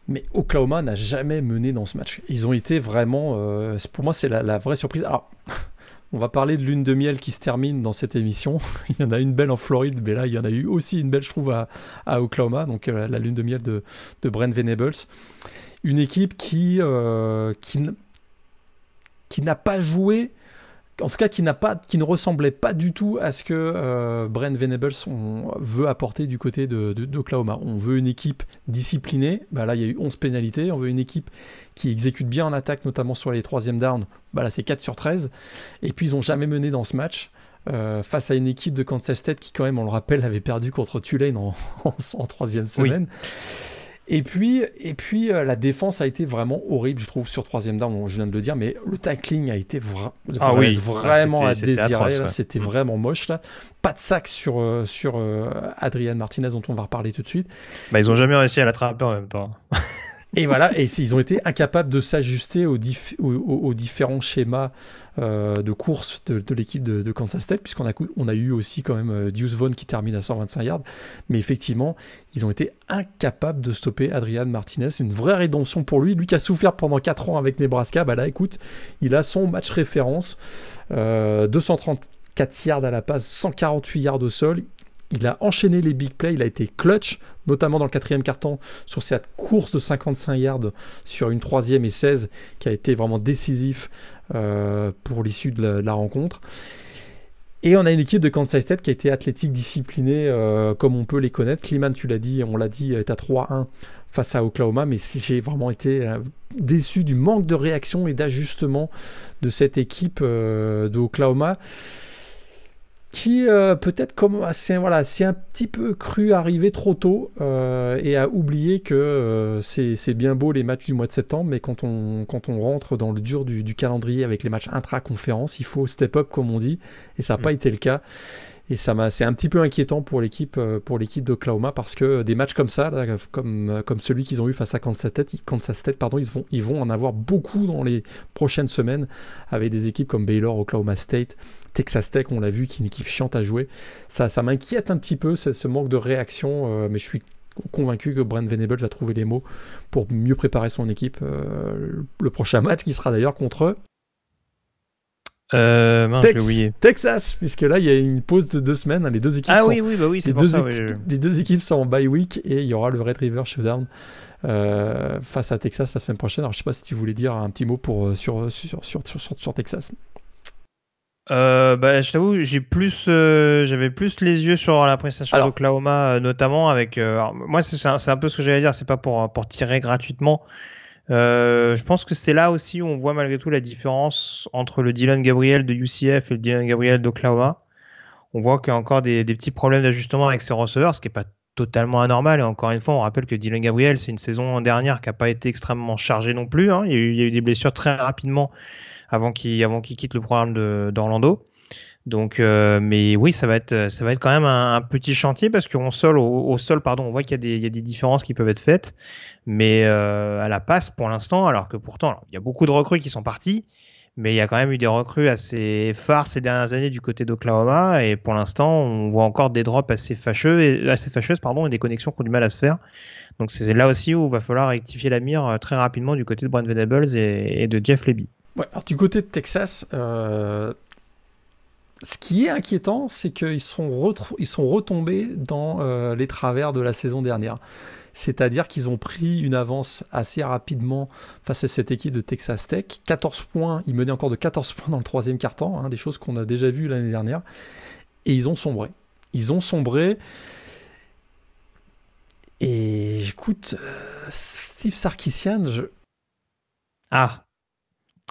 Mais Oklahoma n'a jamais mené dans ce match. Ils ont été vraiment. Euh, pour moi, c'est la, vraie surprise. Alors, on va parler de lune de miel qui se termine dans cette émission. il y en a une belle en Floride, mais là, il y en a eu aussi une belle, je trouve, à, Oklahoma. Donc, euh, la lune de miel de, de Brent Venables. Une équipe qui, qui, qui n'a pas joué en tout cas qui, n'a pas, qui ne ressemblait pas du tout à ce que euh, Brent Venables veut apporter du côté d'Oklahoma. De, on veut une équipe disciplinée, bah là il y a eu 11 pénalités, on veut une équipe qui exécute bien en attaque, notamment sur les troisièmes downs, bah là c'est 4 sur 13, et puis ils n'ont jamais mené dans ce match. Euh, face à une équipe de Kansas State qui quand même, on le rappelle, avait perdu contre Tulane en, en, troisième semaine. Et puis, et puis euh, la défense a été vraiment horrible, je trouve, sur troisième down. je viens de le dire, mais le tackling a été ah vraiment à désirer. C'était vraiment moche là. Pas de sac sur euh, sur euh, Adrian Martinez dont on va reparler tout de suite. Bah, ils ont jamais réussi à l'attraper en même temps. Et voilà, et ils ont été incapables de s'ajuster aux, différents schémas euh, de course de, l'équipe de, Kansas State, puisqu'on a, eu aussi quand même euh, Deuce Vaughn qui termine à 125 yards. Mais effectivement, ils ont été incapables de stopper Adrian Martinez. C'est une vraie rédemption pour lui. Lui qui a souffert pendant 4 ans avec Nebraska, bah là, écoute, il a son match référence. Euh, 234 yards à la passe, 148 yards au sol. Il a enchaîné les big plays, il a été clutch, notamment dans le quatrième carton sur cette course de 55 yards sur une troisième et 16 qui a été vraiment décisif euh, pour l'issue de, la rencontre. Et on a une équipe de Kansas State qui a été athlétique, disciplinée, euh, comme on peut les connaître. Kliman, tu l'as dit, on l'a dit, est à 3-1 face à Oklahoma, mais j'ai vraiment été euh, déçu du manque de réaction et d'ajustement de cette équipe de Oklahoma qui euh, peut-être comme c'est voilà, c'est un petit peu cru arriver trop tôt euh, et a oublié que euh, c'est bien beau les matchs du mois de septembre, mais quand on, quand on rentre dans le dur du, calendrier avec les matchs intra-conférence, il faut step up comme on dit, et ça n'a pas mm. été le cas. Et ça m'a, c'est un petit peu inquiétant pour l'équipe, pour l'équipe d'Oklahoma parce que des matchs comme ça, comme, comme celui qu'ils ont eu face à Kansas State, Kansas State pardon, ils vont, ils vont en avoir beaucoup dans les prochaines semaines avec des équipes comme Baylor, Oklahoma State, Texas Tech, on l'a vu, qui est une équipe chiante à jouer. Ça, ça m'inquiète un petit peu, ce manque de réaction, euh, mais je suis convaincu que Brent Venable va trouver les mots pour mieux préparer son équipe. Euh, le prochain match qui sera d'ailleurs contre euh, Texas, puisque là il y a une pause de deux semaines. Les deux équipes, ah, sont, oui, oui, bah oui, les, deux les deux équipes sont en bye week et il y aura le Red River Showdown face à Texas la semaine prochaine. Alors je sais pas si tu voulais dire un petit mot pour, sur, sur, sur, sur Texas euh, bah, je t'avoue, j'ai plus, euh, j'avais plus les yeux sur la prestation d'Oklahoma, euh, notamment avec. Euh, moi, c'est un, un, peu ce que j'allais dire. C'est pas pour pour tirer gratuitement. je pense que c'est là aussi où on voit malgré tout la différence entre le Dylan Gabriel de UCF et le Dylan Gabriel d'Oklahoma. On voit qu'il y a encore des, des petits problèmes d'ajustement avec ses receveurs, ce qui est pas totalement anormal. Et encore une fois, on rappelle que Dylan Gabriel, c'est une saison dernière qui a pas été extrêmement chargée non plus. Hein. Il, y eu, il y a eu des blessures très rapidement avant qu'il avant qu'il quitte le programme d'Orlando. Donc, euh, mais oui, ça va être ça va être quand même un, petit chantier parce qu'au sol au, sol pardon, on voit qu'il y a des il y a des différences qui peuvent être faites, mais euh, à la passe pour l'instant, alors que pourtant il y a beaucoup de recrues qui sont partis, Mais il y a quand même eu des recrues assez phares ces dernières années du côté d'Oklahoma. Et pour l'instant, on voit encore des drops assez fâcheux et, assez fâcheuses pardon, et des connexions qui ont du mal à se faire. Donc c'est là aussi où il va falloir rectifier la mire euh, très rapidement du côté de Brent Venables et, de Jeff Leby. Ouais, alors du côté de Texas, euh, ce qui est inquiétant, c'est qu'ils sont, sont retombés dans euh, les travers de la saison dernière. C'est-à-dire qu'ils ont pris une avance assez rapidement face à cette équipe de Texas Tech. 14 points, ils menaient encore de 14 points dans le troisième quart-temps, hein, des choses qu'on a déjà vues l'année dernière. Et ils ont sombré. Ils ont sombré. Et écoute, euh, Steve Sarkisian, je. Ah.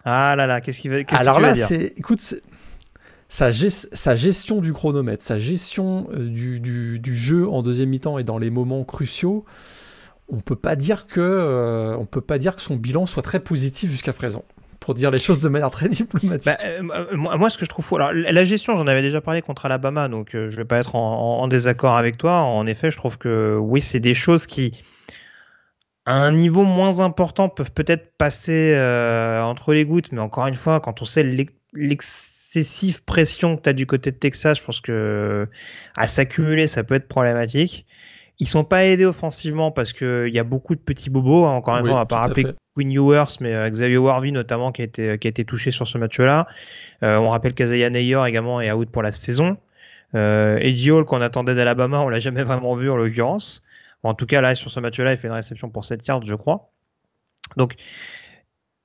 Ah là là, qu'est-ce qu'il veut, Alors là, c'est. Écoute, sa, sa, gestion du chronomètre, sa gestion euh, du, du, jeu en deuxième mi-temps et dans les moments cruciaux, on peut pas dire que euh, on peut pas dire que son bilan soit très positif jusqu'à présent. Pour dire les choses de manière très diplomatique. Bah, euh, moi, ce que je trouve fou, alors la gestion, j'en avais déjà parlé contre Alabama, donc je vais pas être en, en, désaccord avec toi. En effet, je trouve que oui, c'est des choses qui, à un niveau moins important, peuvent peut-être passer entre les gouttes, mais encore une fois, quand on sait l'excessive pression que tu as du côté de Texas, je pense que à s'accumuler, ça peut être problématique. Ils sont pas aidés offensivement parce qu'il y a beaucoup de petits bobos. Hein. Encore une fois, on va pas rappeler Quinn Ewers, mais euh, Xavier Warvey notamment qui a été, qui a été touché sur ce match-là. Euh, on rappelle qu'Azaya Nayer également est out pour la saison. Euh, Eddie Hall qu'on attendait d'Alabama, on l'a jamais vraiment vu en l'occurrence. En tout cas, là, sur ce match-là, il fait une réception pour 7 yards, je crois. Donc,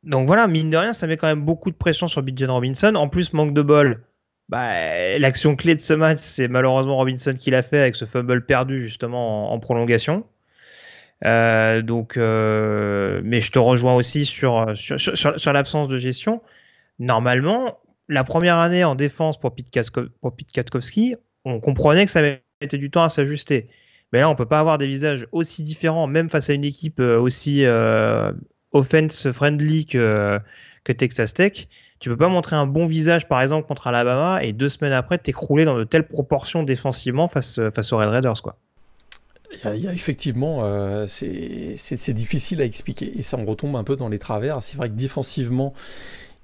voilà, mine de rien, ça met quand même beaucoup de pression sur Bijan Robinson. En plus, manque de bol. Bah, l'action clé de ce match, c'est malheureusement Robinson qui l'a fait avec ce fumble perdu justement en, prolongation. Euh, donc, euh, mais je te rejoins aussi sur, l'absence de gestion. Normalement, la première année en défense pour Pete, Katkowski, on comprenait que ça mettait du temps à s'ajuster. Mais là, on peut pas avoir des visages aussi différents, même face à une équipe euh, aussi euh, offense friendly que, Texas Tech. Tu peux pas montrer un bon visage, par exemple, contre Alabama et deux semaines après t'écrouler dans de telles proportions défensivement face, face aux Red Raiders, quoi. Il y, a, effectivement, euh, c'est difficile à expliquer et ça en retombe un peu dans les travers. C'est vrai que défensivement,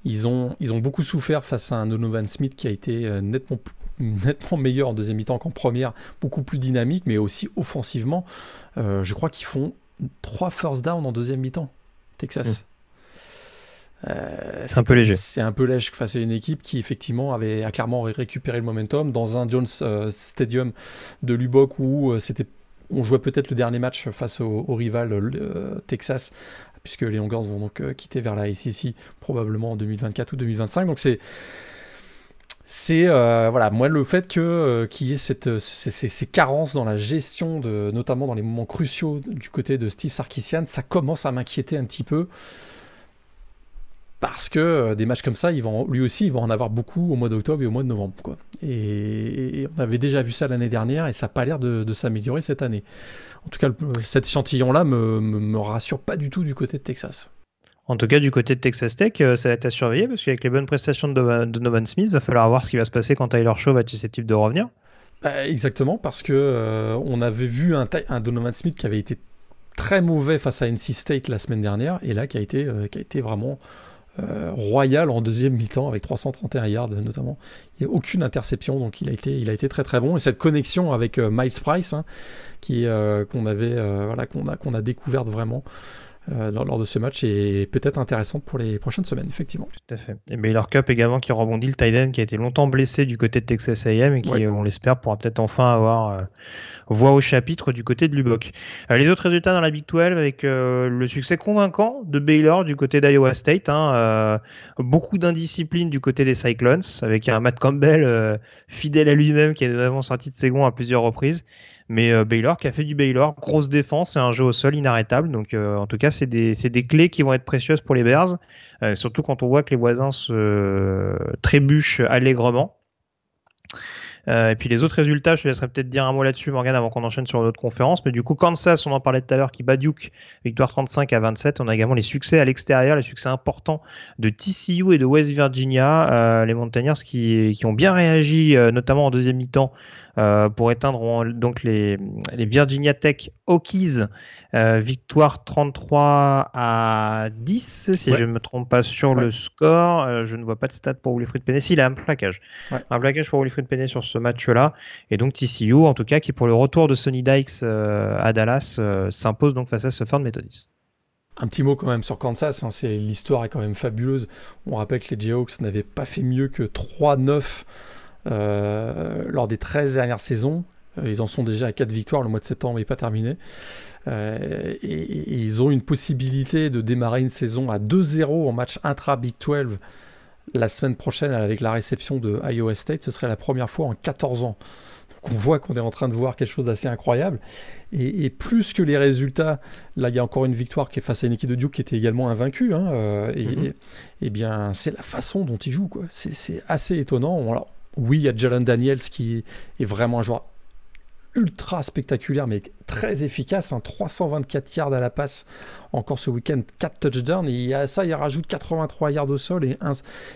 ils ont, ils ont beaucoup souffert face à un Donovan Smith qui a été euh, nettement, nettement meilleur en deuxième mi-temps qu'en première, beaucoup plus dynamique, mais aussi offensivement. Euh, je crois qu'ils font trois first down en deuxième mi-temps. Texas. Hmm. Euh, c'est un peu léger. C'est un peu léger face à une équipe qui effectivement avait a clairement récupéré le momentum dans un Jones euh, Stadium de Lubbock où c'était on jouait peut-être le dernier match face au, rival Texas puisque les Longhorns vont donc quitter vers la SEC probablement en 2024 ou 2025 donc c'est c'est voilà moi le fait que qu'il y ait cette, ces, ces, carences dans la gestion de notamment dans les moments cruciaux du côté de Steve Sarkisian ça commence à m'inquiéter un petit peu parce que des matchs comme ça lui aussi il va en avoir beaucoup au mois d'octobre et au mois de novembre quoi. Et, on avait déjà vu ça l'année dernière et ça n'a pas l'air de, s'améliorer cette année. En tout cas cet échantillon là me, me rassure pas du tout du côté de Texas. En tout cas, du côté de Texas Tech, euh, ça va être à surveiller parce qu'avec les bonnes prestations de, Donovan Smith, il va falloir voir ce qui va se passer quand Tyler Shaw va être susceptible de revenir. Bah, exactement, parce que euh, on avait vu un, un, Donovan Smith qui avait été très mauvais face à NC State la semaine dernière, et là qui a été, euh, qui a été vraiment royal en deuxième mi-temps avec 331 yards notamment. Il n'y a aucune interception, donc il a été, il a été très très bon. Et cette connexion avec Miles Price, hein, qui qu'on avait, voilà, qu'on a, qu'on a découverte vraiment. Euh, lors, de ce match est peut-être intéressante pour les prochaines semaines, effectivement. Tout à fait. Et Baylor Cup également qui rebondit, le Titan qui a été longtemps blessé du côté de Texas A&M et qui, on l'espère, pourra peut-être enfin avoir euh, voix au chapitre du côté de Lubbock. Euh, les autres résultats dans la Big 12 avec le succès convaincant de Baylor du côté d'Iowa State, hein, beaucoup d'indiscipline du côté des Cyclones avec un Matt Campbell fidèle à lui-même qui a notamment sorti de ses gonds à plusieurs reprises. Mais euh, Baylor qui a fait du Baylor, grosse défense et un jeu au sol inarrêtable. Donc euh, en tout cas, c'est des, des, clés qui vont être précieuses pour les Bears, euh, surtout quand on voit que les voisins se trébuchent allègrement. et puis les autres résultats, je te laisserai peut-être dire un mot là-dessus, Morgan, avant qu'on enchaîne sur notre conférence. Mais du coup, Kansas, on en parlait tout à l'heure, qui bat Duke, victoire 35 à 27. On a également les succès à l'extérieur, les succès importants de TCU et de West Virginia, les Mountaineers qui, qui ont bien réagi, notamment en deuxième mi-temps, euh, pour éteindre donc les, les, Virginia Tech Hokies. Euh, victoire 33 à 10, si je ne me trompe pas sur le score. Euh, je ne vois pas de stats pour Wilfried Penney. il a un plaquage. Un plaquage pour Wilfried Penney sur ce match-là. Et donc TCU, en tout cas, qui pour le retour de Sonny Dykes à Dallas, s'impose donc face à ce de Methodist. Un petit mot quand même sur Kansas, hein, l'histoire est quand même fabuleuse. On rappelle que les Jayhawks n'avaient pas fait mieux que 3-9 euh, lors des 13 dernières saisons. Euh, ils en sont déjà à 4 victoires, le mois de septembre n'est pas terminé. Euh, et, ils ont une possibilité de démarrer une saison à 2-0 en match intra-Big 12 la semaine prochaine avec la réception de Iowa State. Ce serait la première fois en 14 ans. Donc on voit qu'on est en train de voir quelque chose d'assez incroyable. Et, plus que les résultats, là il y a encore une victoire qui est face à une équipe de Duke qui était également invaincue. Hein, et, mm-hmm. et, bien c'est la façon dont ils jouent. C'est assez étonnant. Alors, oui, il y a Jalen Daniels qui est vraiment un joueur ultra spectaculaire, mais très efficace. 324 hein. yards à la passe encore ce week-end, 4 touchdowns. Et à ça, il rajoute 83 yards au sol et un,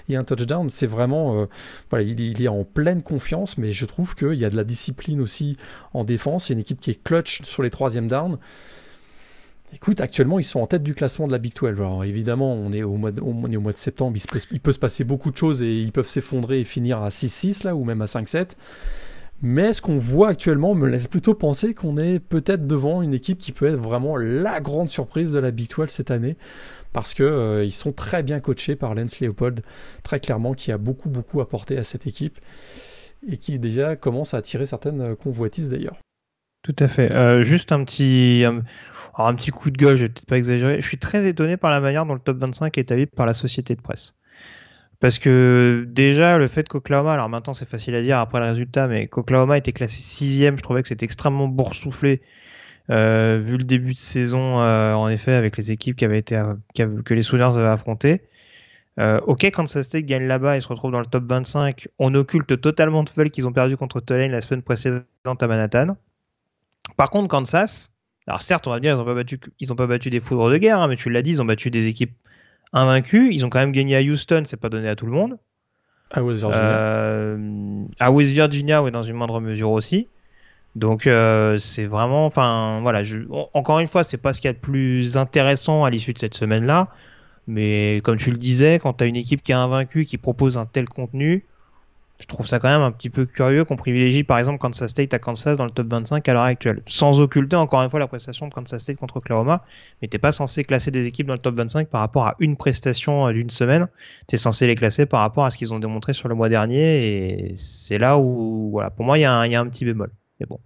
et un touchdown. C'est vraiment. Euh, voilà, il, est en pleine confiance, mais je trouve qu'il y a de la discipline aussi en défense. Il y a une équipe qui est clutch sur les troisièmes downs. Écoute, actuellement, ils sont en tête du classement de la Big 12. Alors évidemment, on est au mois de, septembre, il, peut, se passer beaucoup de choses et ils peuvent s'effondrer et finir à 6-6 là, ou même à 5-7. Mais ce qu'on voit actuellement me laisse plutôt penser qu'on est peut-être devant une équipe qui peut être vraiment la grande surprise de la Big 12 cette année. Parce qu'ils euh, sont très bien coachés par Lance Leopold, très clairement, qui a beaucoup, beaucoup apporté à cette équipe et qui déjà commence à attirer certaines convoitises d'ailleurs. Tout à fait. Euh, juste un petit, un petit coup de gueule, je vais peut-être pas exagérer. Je suis très étonné par la manière dont le top 25 est établi par la société de presse. Parce que déjà, le fait qu'Oklahoma, alors maintenant c'est facile à dire après le résultat, mais qu'Oklahoma était classé sixième, je trouvais que c'était extrêmement boursouflé. Euh, vu le début de saison, euh, en effet, avec les équipes qui avaient été, que les Sooners avaient affrontées. Euh, ok, Kansas State gagne là-bas et se retrouve dans le top 25. On occulte totalement de fait qu'ils ont perdu contre Tulane la semaine précédente à Manhattan. Par contre, Kansas, alors certes, on va dire, ils n'ont pas battu, ils ont pas battu des foudres de guerre, hein, mais tu l'as dit, ils ont battu des équipes invaincues. Ils ont quand même gagné à Houston, c'est pas donné à tout le monde. À West Virginia. Euh, à West Virginia, oui, dans une moindre mesure aussi. Donc euh, c'est vraiment, enfin voilà, je, encore une fois, c'est pas ce qu'il y a de plus intéressant à l'issue de cette semaine-là, mais comme tu le disais, quand tu as une équipe qui est invaincue, qui propose un tel contenu, je trouve ça quand même un petit peu curieux qu'on privilégie par exemple Kansas State à Kansas dans le top 25 à l'heure actuelle. Sans occulter encore une fois la prestation de Kansas State contre Oklahoma, mais t'es pas censé classer des équipes dans le top 25 par rapport à une prestation euh, d'une semaine. Tu es censé les classer par rapport à ce qu'ils ont démontré sur le mois dernier et c'est là où, voilà, pour moi il y, a un petit bémol. Mais bon.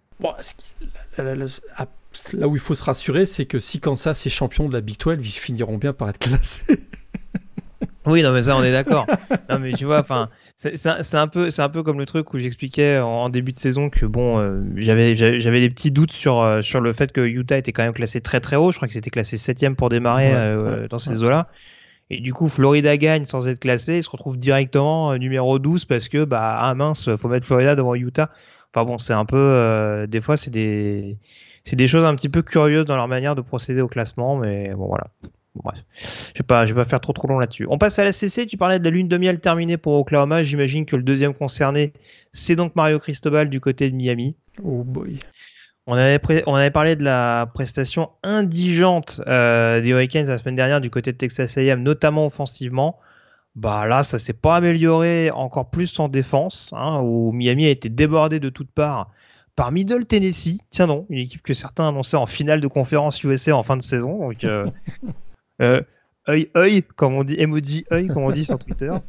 là où il faut se rassurer, c'est que si Kansas est champion de la Big 12, ils finiront bien par être classés. oui, non mais ça on est d'accord. non mais tu vois, enfin c'est un peu c'est un peu comme le truc où j'expliquais en, début de saison que bon euh, j'avais j'avais des petits doutes sur euh, sur le fait que Utah était quand même classé très très haut. Je crois que c'était classé septième pour démarrer euh, dans ces eaux là et du coup Florida gagne sans être classé il se retrouve directement numéro 12 parce que bah ah mince faut mettre Florida devant Utah. Enfin bon c'est un peu des fois c'est des c'est des choses un petit peu curieuses dans leur manière de procéder au classement mais bon voilà bref, je vais pas, je vais pas faire trop trop long là-dessus. On passe à la CC. Tu parlais de la lune de miel terminée pour Oklahoma. J'imagine que le deuxième concerné, c'est donc Mario Cristobal du côté de Miami. Oh boy. On avait, on avait parlé de la prestation indigente euh, des Hurricanes la semaine dernière du côté de Texas A&M, notamment offensivement. Bah là, ça s'est pas amélioré encore plus en défense, hein, où Miami a été débordé de toutes parts par Middle Tennessee. Tiens non, une équipe que certains annonçaient en finale de conférence USA en fin de saison. Donc, euh, Euh, œil œil comme on dit emoji œil comme on dit sur Twitter.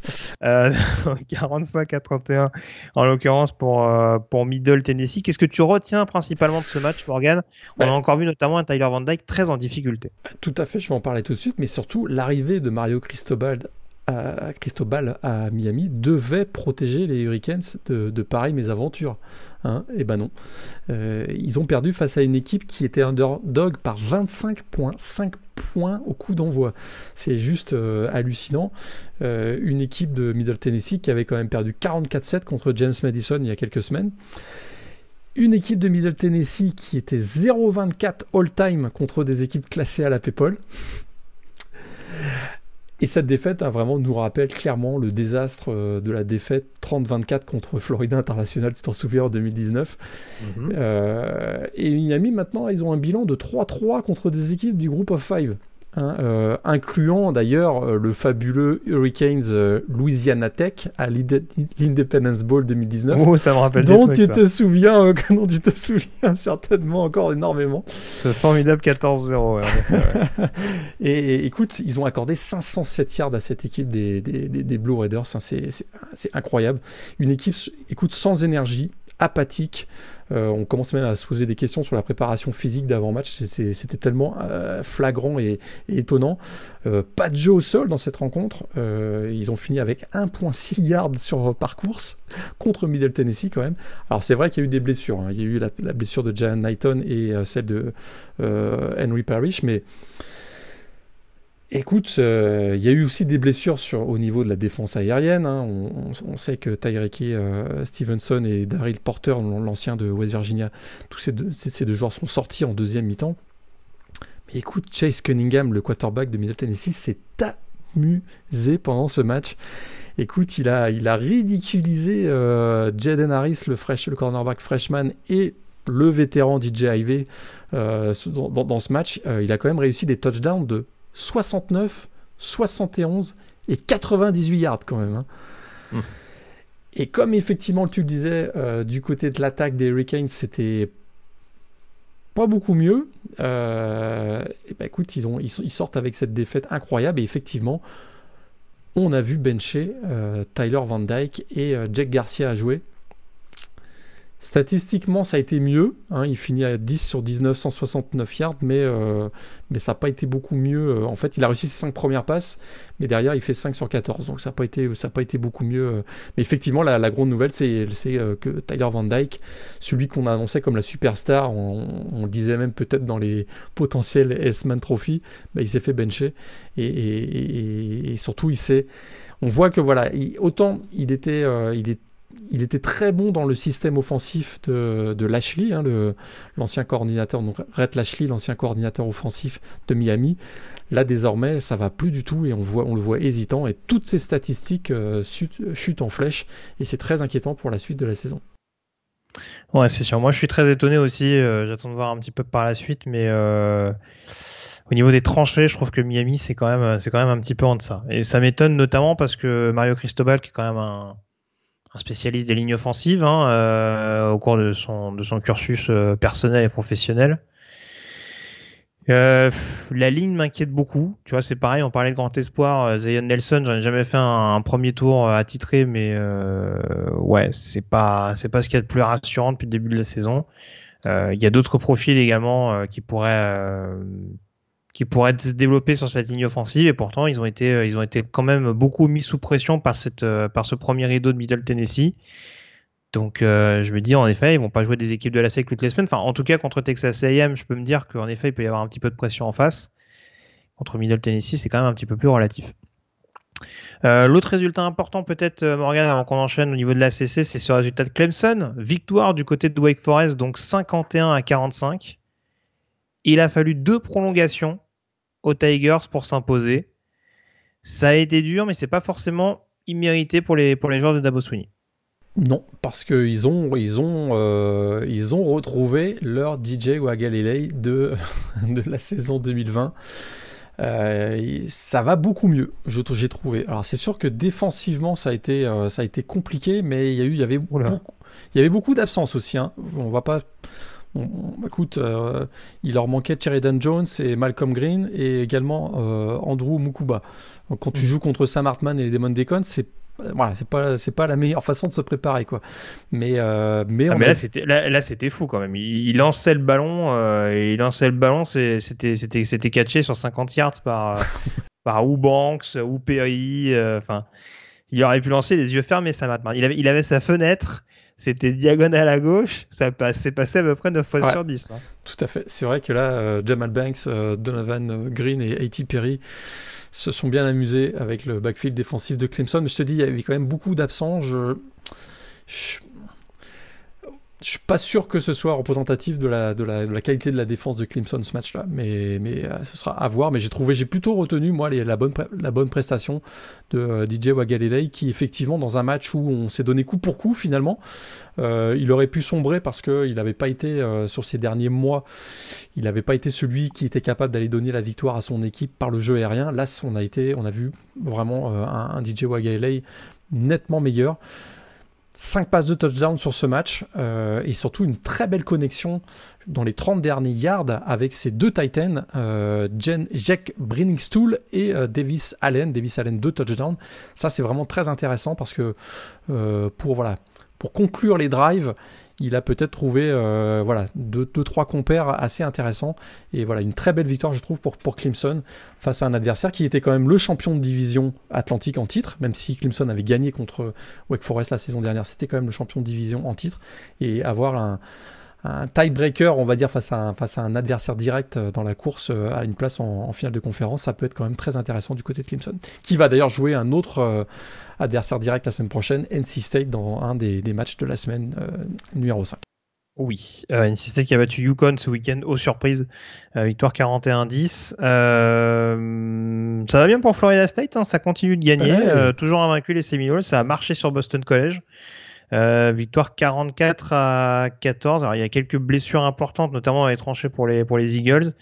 Euh, 45 à 31 en l'occurrence pour euh, pour Middle Tennessee. Qu'est-ce que tu retiens principalement de ce match Morgan? On a encore vu notamment un Tyler Van Dyke très en difficulté. Tout à fait je vais en parler tout de suite mais surtout l'arrivée de Mario Cristobal à Cristobal à Miami devait protéger les Hurricanes de, pareilles mésaventures. Hein et eh ben non. Euh, ils ont perdu face à une équipe qui était underdog par 25,5 points au coup d'envoi. C'est juste euh, hallucinant. Euh, une équipe de Middle Tennessee qui avait quand même perdu 44-7 contre James Madison il y a quelques semaines. Une équipe de Middle Tennessee qui était 0-24 all-time contre des équipes classées à la PayPal Et cette défaite hein, vraiment nous rappelle clairement le désastre euh, de la défaite 30-24 contre Florida International, tu t'en souviens, en 2019. Mhm. Euh, et Miami, maintenant, ils ont un bilan de 3-3 contre des équipes du groupe of five. Hein, euh, incluant d'ailleurs euh, le fabuleux Hurricanes euh, Louisiana Tech à l'Independence Bowl 2019. Oh, ça me rappelle dont tu te souviens, dont tu te souviens certainement encore énormément. Ce formidable 14-0. et, écoute, ils ont accordé 507 yards à cette équipe des, des, des, Blue Raiders. Hein, c'est incroyable. Une équipe, écoute, sans énergie, apathique. Euh, on commence même à se poser des questions sur la préparation physique d'avant-match. C'était tellement euh, flagrant et, étonnant. Euh, pas de jeu au sol dans cette rencontre. ils ont fini avec 1.6 yards sur par course contre Middle Tennessee quand même. Alors c'est vrai qu'il y a eu des blessures. Hein. Il y a eu la, la blessure de Jan Knighton et celle de Henry Parrish, mais Écoute, euh, il y a eu aussi des blessures sur, au niveau de la défense aérienne. Hein. On, sait que Tyreke euh, Stevenson et Daryl Porter, l'ancien de West Virginia, tous ces deux, joueurs sont sortis en deuxième mi-temps. Mais écoute, Chase Cunningham, le quarterback de Middle Tennessee, s'est amusé pendant ce match. Écoute, il a, ridiculisé euh, Jaden Harris, le, cornerback freshman, et le vétéran DJ Ivey dans, ce match. il a quand même réussi des touchdowns de 69, 71 et 98 yards quand même. Hein. Hmm. Et comme effectivement tu le disais, euh, du côté de l'attaque des Hurricanes, c'était pas beaucoup mieux. Euh, et ben écoute, ils, ont, ils, sortent avec cette défaite incroyable et effectivement, on a vu bencher euh, Tyler Van Dyke et Jack Garcia à jouer. Statistiquement, ça a été mieux. Hein. il finit à 10 sur 19, 169 yards, mais, euh, mais ça n'a pas été beaucoup mieux. Euh, en fait, il a réussi ses 5 premières passes, mais derrière, il fait 5 sur 14. Donc, ça n'a pas, été, pas été beaucoup mieux. Euh. Mais effectivement, la, grande nouvelle, c'est que Tyler Van Dyke, celui qu'on a annoncé comme la superstar, on, disait même peut-être dans les potentiels S-Man Trophy, bah, il s'est fait bencher. Et, et, surtout, il. On voit que voilà, autant il était, il est il était très bon dans le système offensif de, Lashley, hein, l'ancien coordinateur, donc Rhett Lashley, l'ancien coordinateur offensif de Miami. Là, désormais, ça va plus du tout et on, le voit hésitant et toutes ces statistiques euh, chutent, en flèche et c'est très inquiétant pour la suite de la saison. Ouais, c'est sûr. Moi, je suis très étonné aussi. Euh, j'attends de voir un petit peu par la suite, mais euh, au niveau des tranchées, je trouve que Miami, c'est quand même, c'est quand même un petit peu en deçà. Et ça m'étonne notamment parce que Mario Cristobal, qui est quand même un, spécialiste des lignes offensives hein, euh, au cours de son, de son cursus euh, personnel et professionnel. Euh, la ligne m'inquiète beaucoup. Tu vois, c'est pareil. On parlait de grand espoir. Zion Nelson, j'en ai jamais fait un, premier tour attitré, mais ouais, c'est pas c'est pas ce qu'il y a de plus rassurant depuis le début de la saison. Il y a d'autres profils également qui pourraient qui pourraient se développer sur cette ligne offensive et pourtant ils ont été euh, ils ont été quand même beaucoup mis sous pression par cette euh, par ce premier rideau de Middle Tennessee. Donc euh, je me dis en effet ils vont pas jouer des équipes de la SEC toutes les semaines. Enfin en tout cas contre Texas A&M je peux me dire qu'en effet il peut y avoir un petit peu de pression en face. Contre Middle Tennessee c'est quand même un petit peu plus relatif. L'autre résultat important peut-être Morgan avant qu'on enchaîne au niveau de la CC c'est le résultat de Clemson. Victoire du côté de Wake Forest donc 51 à 45. Il a fallu deux prolongations aux Tigers pour s'imposer. Ça a été dur, mais c'est pas forcément immérité pour les, pour les joueurs de Dabo Sweeney. Non, parce qu'ils ont, ils ont, euh, ils ont retrouvé leur DJ Wagalele de, de la saison 2020. Euh, ça va beaucoup mieux, j'ai trouvé. Alors c'est sûr que défensivement ça a été, euh, ça a été compliqué, mais il y a eu, il y avait beaucoup, il y avait beaucoup d'absence aussi. Hein. On va pas, écoute, euh, il leur manquait Dan Jones et Malcolm Green et également euh, Andrew Mukuba. quand tu mm. joues contre Sam Hartman et les Demon c'est voilà, c'est pas c'est pas la meilleure façon de se préparer quoi. Mais euh, mais, ah, là c'était là, c'était fou quand même. Il, lançait le ballon, il lançait le ballon, c'était c'était c'était catché sur 50 yards par par ou Banks ou Perry. Enfin, il aurait pu lancer les yeux fermés Sam Hartman. Il avait il avait sa fenêtre c'était diagonale à gauche, ça s'est passé à peu près 9 fois sur 10. Hein. Tout à fait. C'est vrai que là, euh, Jamal Banks, euh, Donovan Green et A.T. Perry se sont bien amusés avec le backfield défensif de Clemson. Mais je te dis, il y avait quand même beaucoup d'absents. Je suis pas sûr que ce soit représentatif de la, qualité de la défense de Clemson ce match-là, mais, euh, ce sera à voir. Mais j'ai trouvé, j'ai plutôt retenu moi la, bonne, prestation de euh, DJ Wagalelei, qui effectivement dans un match où on s'est donné coup pour coup finalement, euh, il aurait pu sombrer parce qu'il n'avait pas été sur ces derniers mois, il n'avait pas été celui qui était capable d'aller donner la victoire à son équipe par le jeu aérien. Là, on a été, on a vu vraiment un, un DJ Wagalelei nettement meilleur. 5 passes de touchdown sur ce match euh, et surtout une très belle connexion dans les 30 derniers yards avec ces deux Titans, euh, Jack Brinningstool et euh, Davis Allen. Davis Allen, deux touchdowns. Ça, c'est vraiment très intéressant parce que pour conclure les drives, il a peut-être trouvé euh, voilà, deux, deux, trois compères assez intéressants. Et voilà, une très belle victoire, je trouve, pour, pour Clemson face à un adversaire qui était quand même le champion de division atlantique en titre, même si Clemson avait gagné contre Wake Forest la saison dernière, c'était quand même le champion de division en titre. Et avoir un, un tiebreaker, on va dire, face à, un, face à un adversaire direct euh, dans la course euh, à une place en, finale de conférence, ça peut être quand même très intéressant du côté de Clemson, qui va d'ailleurs jouer un autre euh, adversaire direct la semaine prochaine, NC State, dans un des, matchs de la semaine numéro 5. Oui, NC State qui a battu Yukon ce week-end aux surprises, victoire 41-10. ça va bien pour Florida State, hein, ça continue de gagner, toujours invaincu les Seminoles, ça a marché sur Boston College. Euh, victoire 44 à 14. Alors il y a quelques blessures importantes, notamment les tranchées pour les pour les Eagles.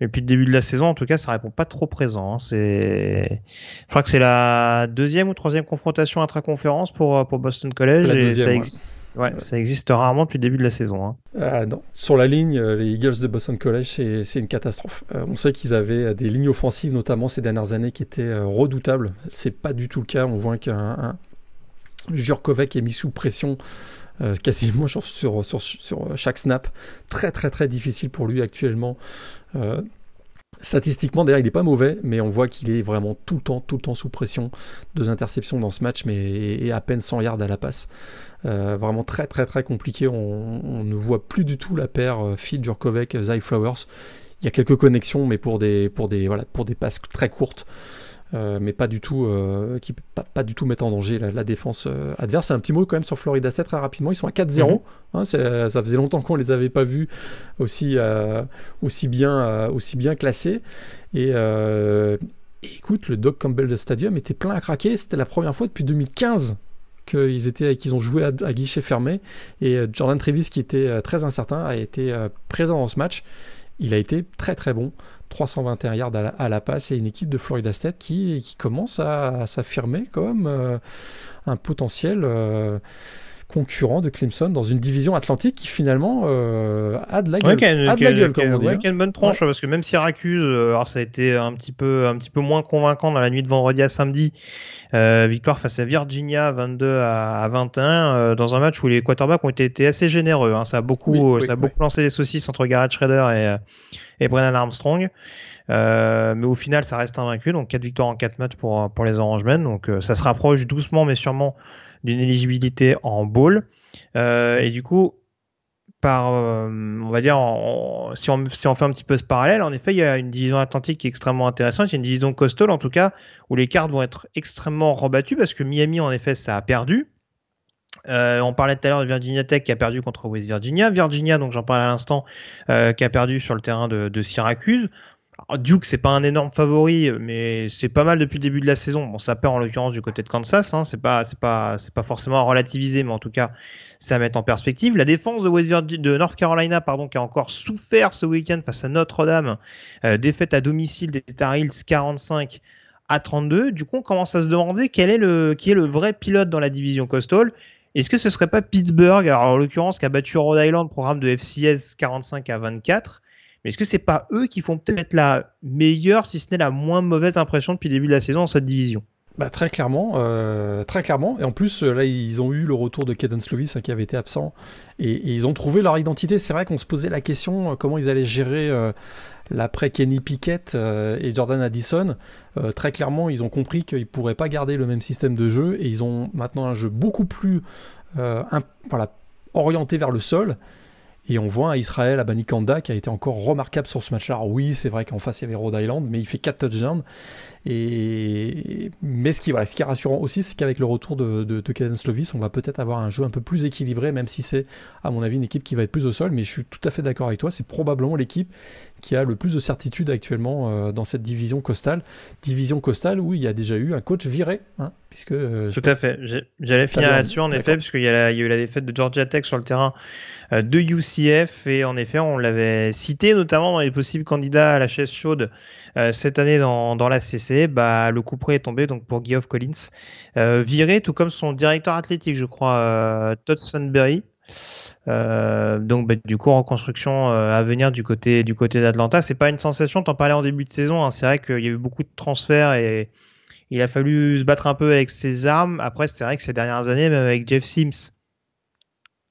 Mais depuis le début de la saison, en tout cas, ça répond pas trop présent. Hein. C'est, je crois que c'est la deuxième ou troisième confrontation intra-conférence pour pour Boston College et ça, existe, ouais, ça existe rarement depuis le début de la saison. Hein. Ah, non, sur la ligne, euh, les Eagles de Boston College, c'est une catastrophe. Euh, on sait qu'ils avaient des lignes offensives, notamment ces dernières années, qui étaient redoutables. C'est pas du tout le cas. On voit qu'un Jurkovic est mis sous pression euh, quasiment sur, chaque snap. Très très très difficile pour lui actuellement. Euh, statistiquement, d'ailleurs, il n'est pas mauvais, mais on voit qu'il est vraiment tout le temps, tout le temps sous pression. Deux interceptions dans ce match, mais à peine 100 yards à la passe. Euh, vraiment très très très compliqué. On, ne voit plus du tout la paire Phil Jurkovic, Zay Flowers. Il y a quelques connexions, mais pour des, pour des, voilà, pour des passes très courtes. Euh, mais pas du tout, euh, qui pas, pas, du tout mettre en danger la, défense euh, adverse. Un petit mot quand même sur Florida State très rapidement. Ils sont à 4-0. Mhm. Hein, ça faisait longtemps qu'on les avait pas vus aussi aussi bien aussi bien classés. Et, écoute, le Doug Campbell Stadium était plein à craquer. C'était la première fois depuis 2015 qu'ils étaient qu'ils ont joué à, à, guichet fermé. Et Jordan Travis, qui était très incertain, a été présent dans ce match. Il a été très très bon. 321 yards à la, passe et une équipe de Florida State qui, commence à, s'affirmer comme euh, un potentiel euh, concurrent de Clemson dans une division atlantique qui finalement euh, a de la gueule, a de la gueule comme on dit. Ouais, hein. une bonne tranche parce que même Syracuse, alors ça a été un petit peu un petit peu moins convaincant dans la nuit de vendredi à samedi. victoire face à Virginia 22 à, 21 dans un match où les quarterbacks ont été, assez généreux. Hein. Ça a beaucoup ça a beaucoup lancé des saucisses entre Garrett Schrader et et Brennan Armstrong. Euh, mais au final, ça reste invaincu. Donc 4 victoires en 4 matchs pour, pour les Orangemen. Donc euh, ça se rapproche doucement, mais sûrement d'une éligibilité en bowl. Euh, et du coup, par, on va dire, si, on, fait un petit peu ce parallèle, en effet, il y a une division atlantique qui est extrêmement intéressante. Il y a une division coastal, en tout cas, où les cartes vont être extrêmement rebattues parce que Miami, en effet, ça a perdu. Euh, on parlait tout à l'heure de Virginia Tech qui a perdu contre West Virginia. Virginia, donc j'en parlais à l'instant, euh, qui a perdu sur le terrain de Syracuse. Alors, Duke, c'est pas un énorme favori, mais c'est pas mal depuis le début de la saison. Bon, ça perd en l'occurrence du côté de Kansas. Hein. C'est pas, c'est pas, c'est pas forcément à relativiser, mais en tout cas, ça met en perspective. La défense de North Carolina, pardon, qui a encore souffert ce week-end face à Notre-Dame, euh, défaite à domicile des Tar Heels 45 à 32. Du coup, on commence à se demander quel est le, qui est le vrai pilote dans la division Coastal. Est-ce que ce serait pas Pittsburgh, alors en l'occurrence qui a battu Rhode Island, programme de FCS 45 à 24, mais est-ce que c'est pas eux qui font peut-être la meilleure, si ce n'est la moins mauvaise impression depuis le début de la saison dans cette division? Bah, très clairement, euh, très clairement. Et en plus, euh, là, ils ont eu le retour de Caden Slovis hein, qui avait été absent, et, ils ont trouvé leur identité. C'est vrai qu'on se posait la question euh, comment ils allaient gérer l'après Kenny Pickett et Jordan Addison. très clairement, ils ont compris qu'ils pourraient pas garder le même système de jeu, et ils ont maintenant un jeu beaucoup plus voilà, orienté vers le sol. Et on voit Israël Abanikanda qui a été encore remarquable sur ce match-là. oui, c'est vrai qu'en face il y avait Rhode Island, mais il fait 4 touchdowns. Et... Mais ce qui, voilà, ce qui est rassurant aussi, c'est qu'avec le retour de, de, de Slovis, on va peut-être avoir un jeu un peu plus équilibré, même si c'est, à mon avis, une équipe qui va être plus au sol. Mais je suis tout à fait d'accord avec toi, c'est probablement l'équipe qui a le plus de certitude actuellement euh, dans cette division costale. Division costale où il y a déjà eu un coach viré, hein, puisque... Euh, tout à fait. J'allais finir là-dessus, en effet, puisqu'il y, y, a eu la défaite de Georgia Tech sur le terrain euh, de UCF et en effet on l'avait cité notamment dans les possibles candidats à la chaise chaude euh, cette année dans, dans la CC, bah, le coup près est tombé donc pour Geoff Collins, euh, viré tout comme son directeur athlétique je crois Todd Sunbury. Donc bah, du coup reconstruction à venir du côté du côté d'Atlanta. C'est pas une sensation, t'en parlais en début de saison. Hein. C'est vrai qu'il y a eu beaucoup de transferts et il a fallu se battre un peu avec ses armes. Après c'est vrai que ces dernières années, même avec Jeff Sims,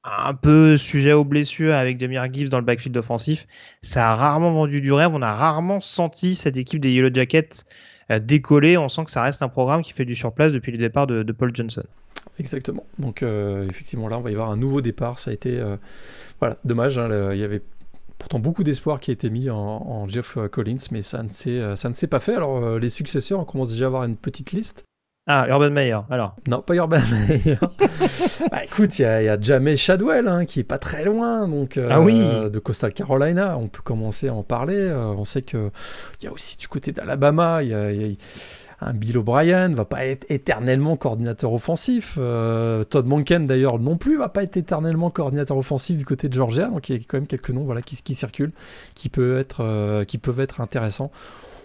un peu sujet aux blessures avec Demir Gibbs dans le backfield offensif, ça a rarement vendu du rêve. On a rarement senti cette équipe des Yellow Jackets euh, décoller. On sent que ça reste un programme qui fait du surplace depuis le départ de, Paul Johnson. Exactement. Donc euh, effectivement là, on va y avoir un nouveau départ. Ça a été euh, dommage. Hein, il y avait pourtant beaucoup d'espoir qui a été mis en, Jeff Collins, mais ça ne s'est pas fait. Alors les successeurs, on commence déjà à avoir une petite liste. Ah, Urban Meyer, alors. Non, pas Urban Meyer. bah écoute, il y, a Jamie Shadwell, hein, qui est pas très loin, donc euh, ah oui. de Coastal Carolina. On peut commencer à en parler. Euh, on sait qu'il y a aussi du côté d'Alabama, il y, a, un Bill O'Brien va pas être éternellement coordinateur offensif. Euh, Todd Monken d'ailleurs non plus va pas être éternellement coordinateur offensif du côté de Georgia. Donc il y a quand même quelques noms voilà qui, qui circulent, qui peuvent être qui peuvent être intéressants.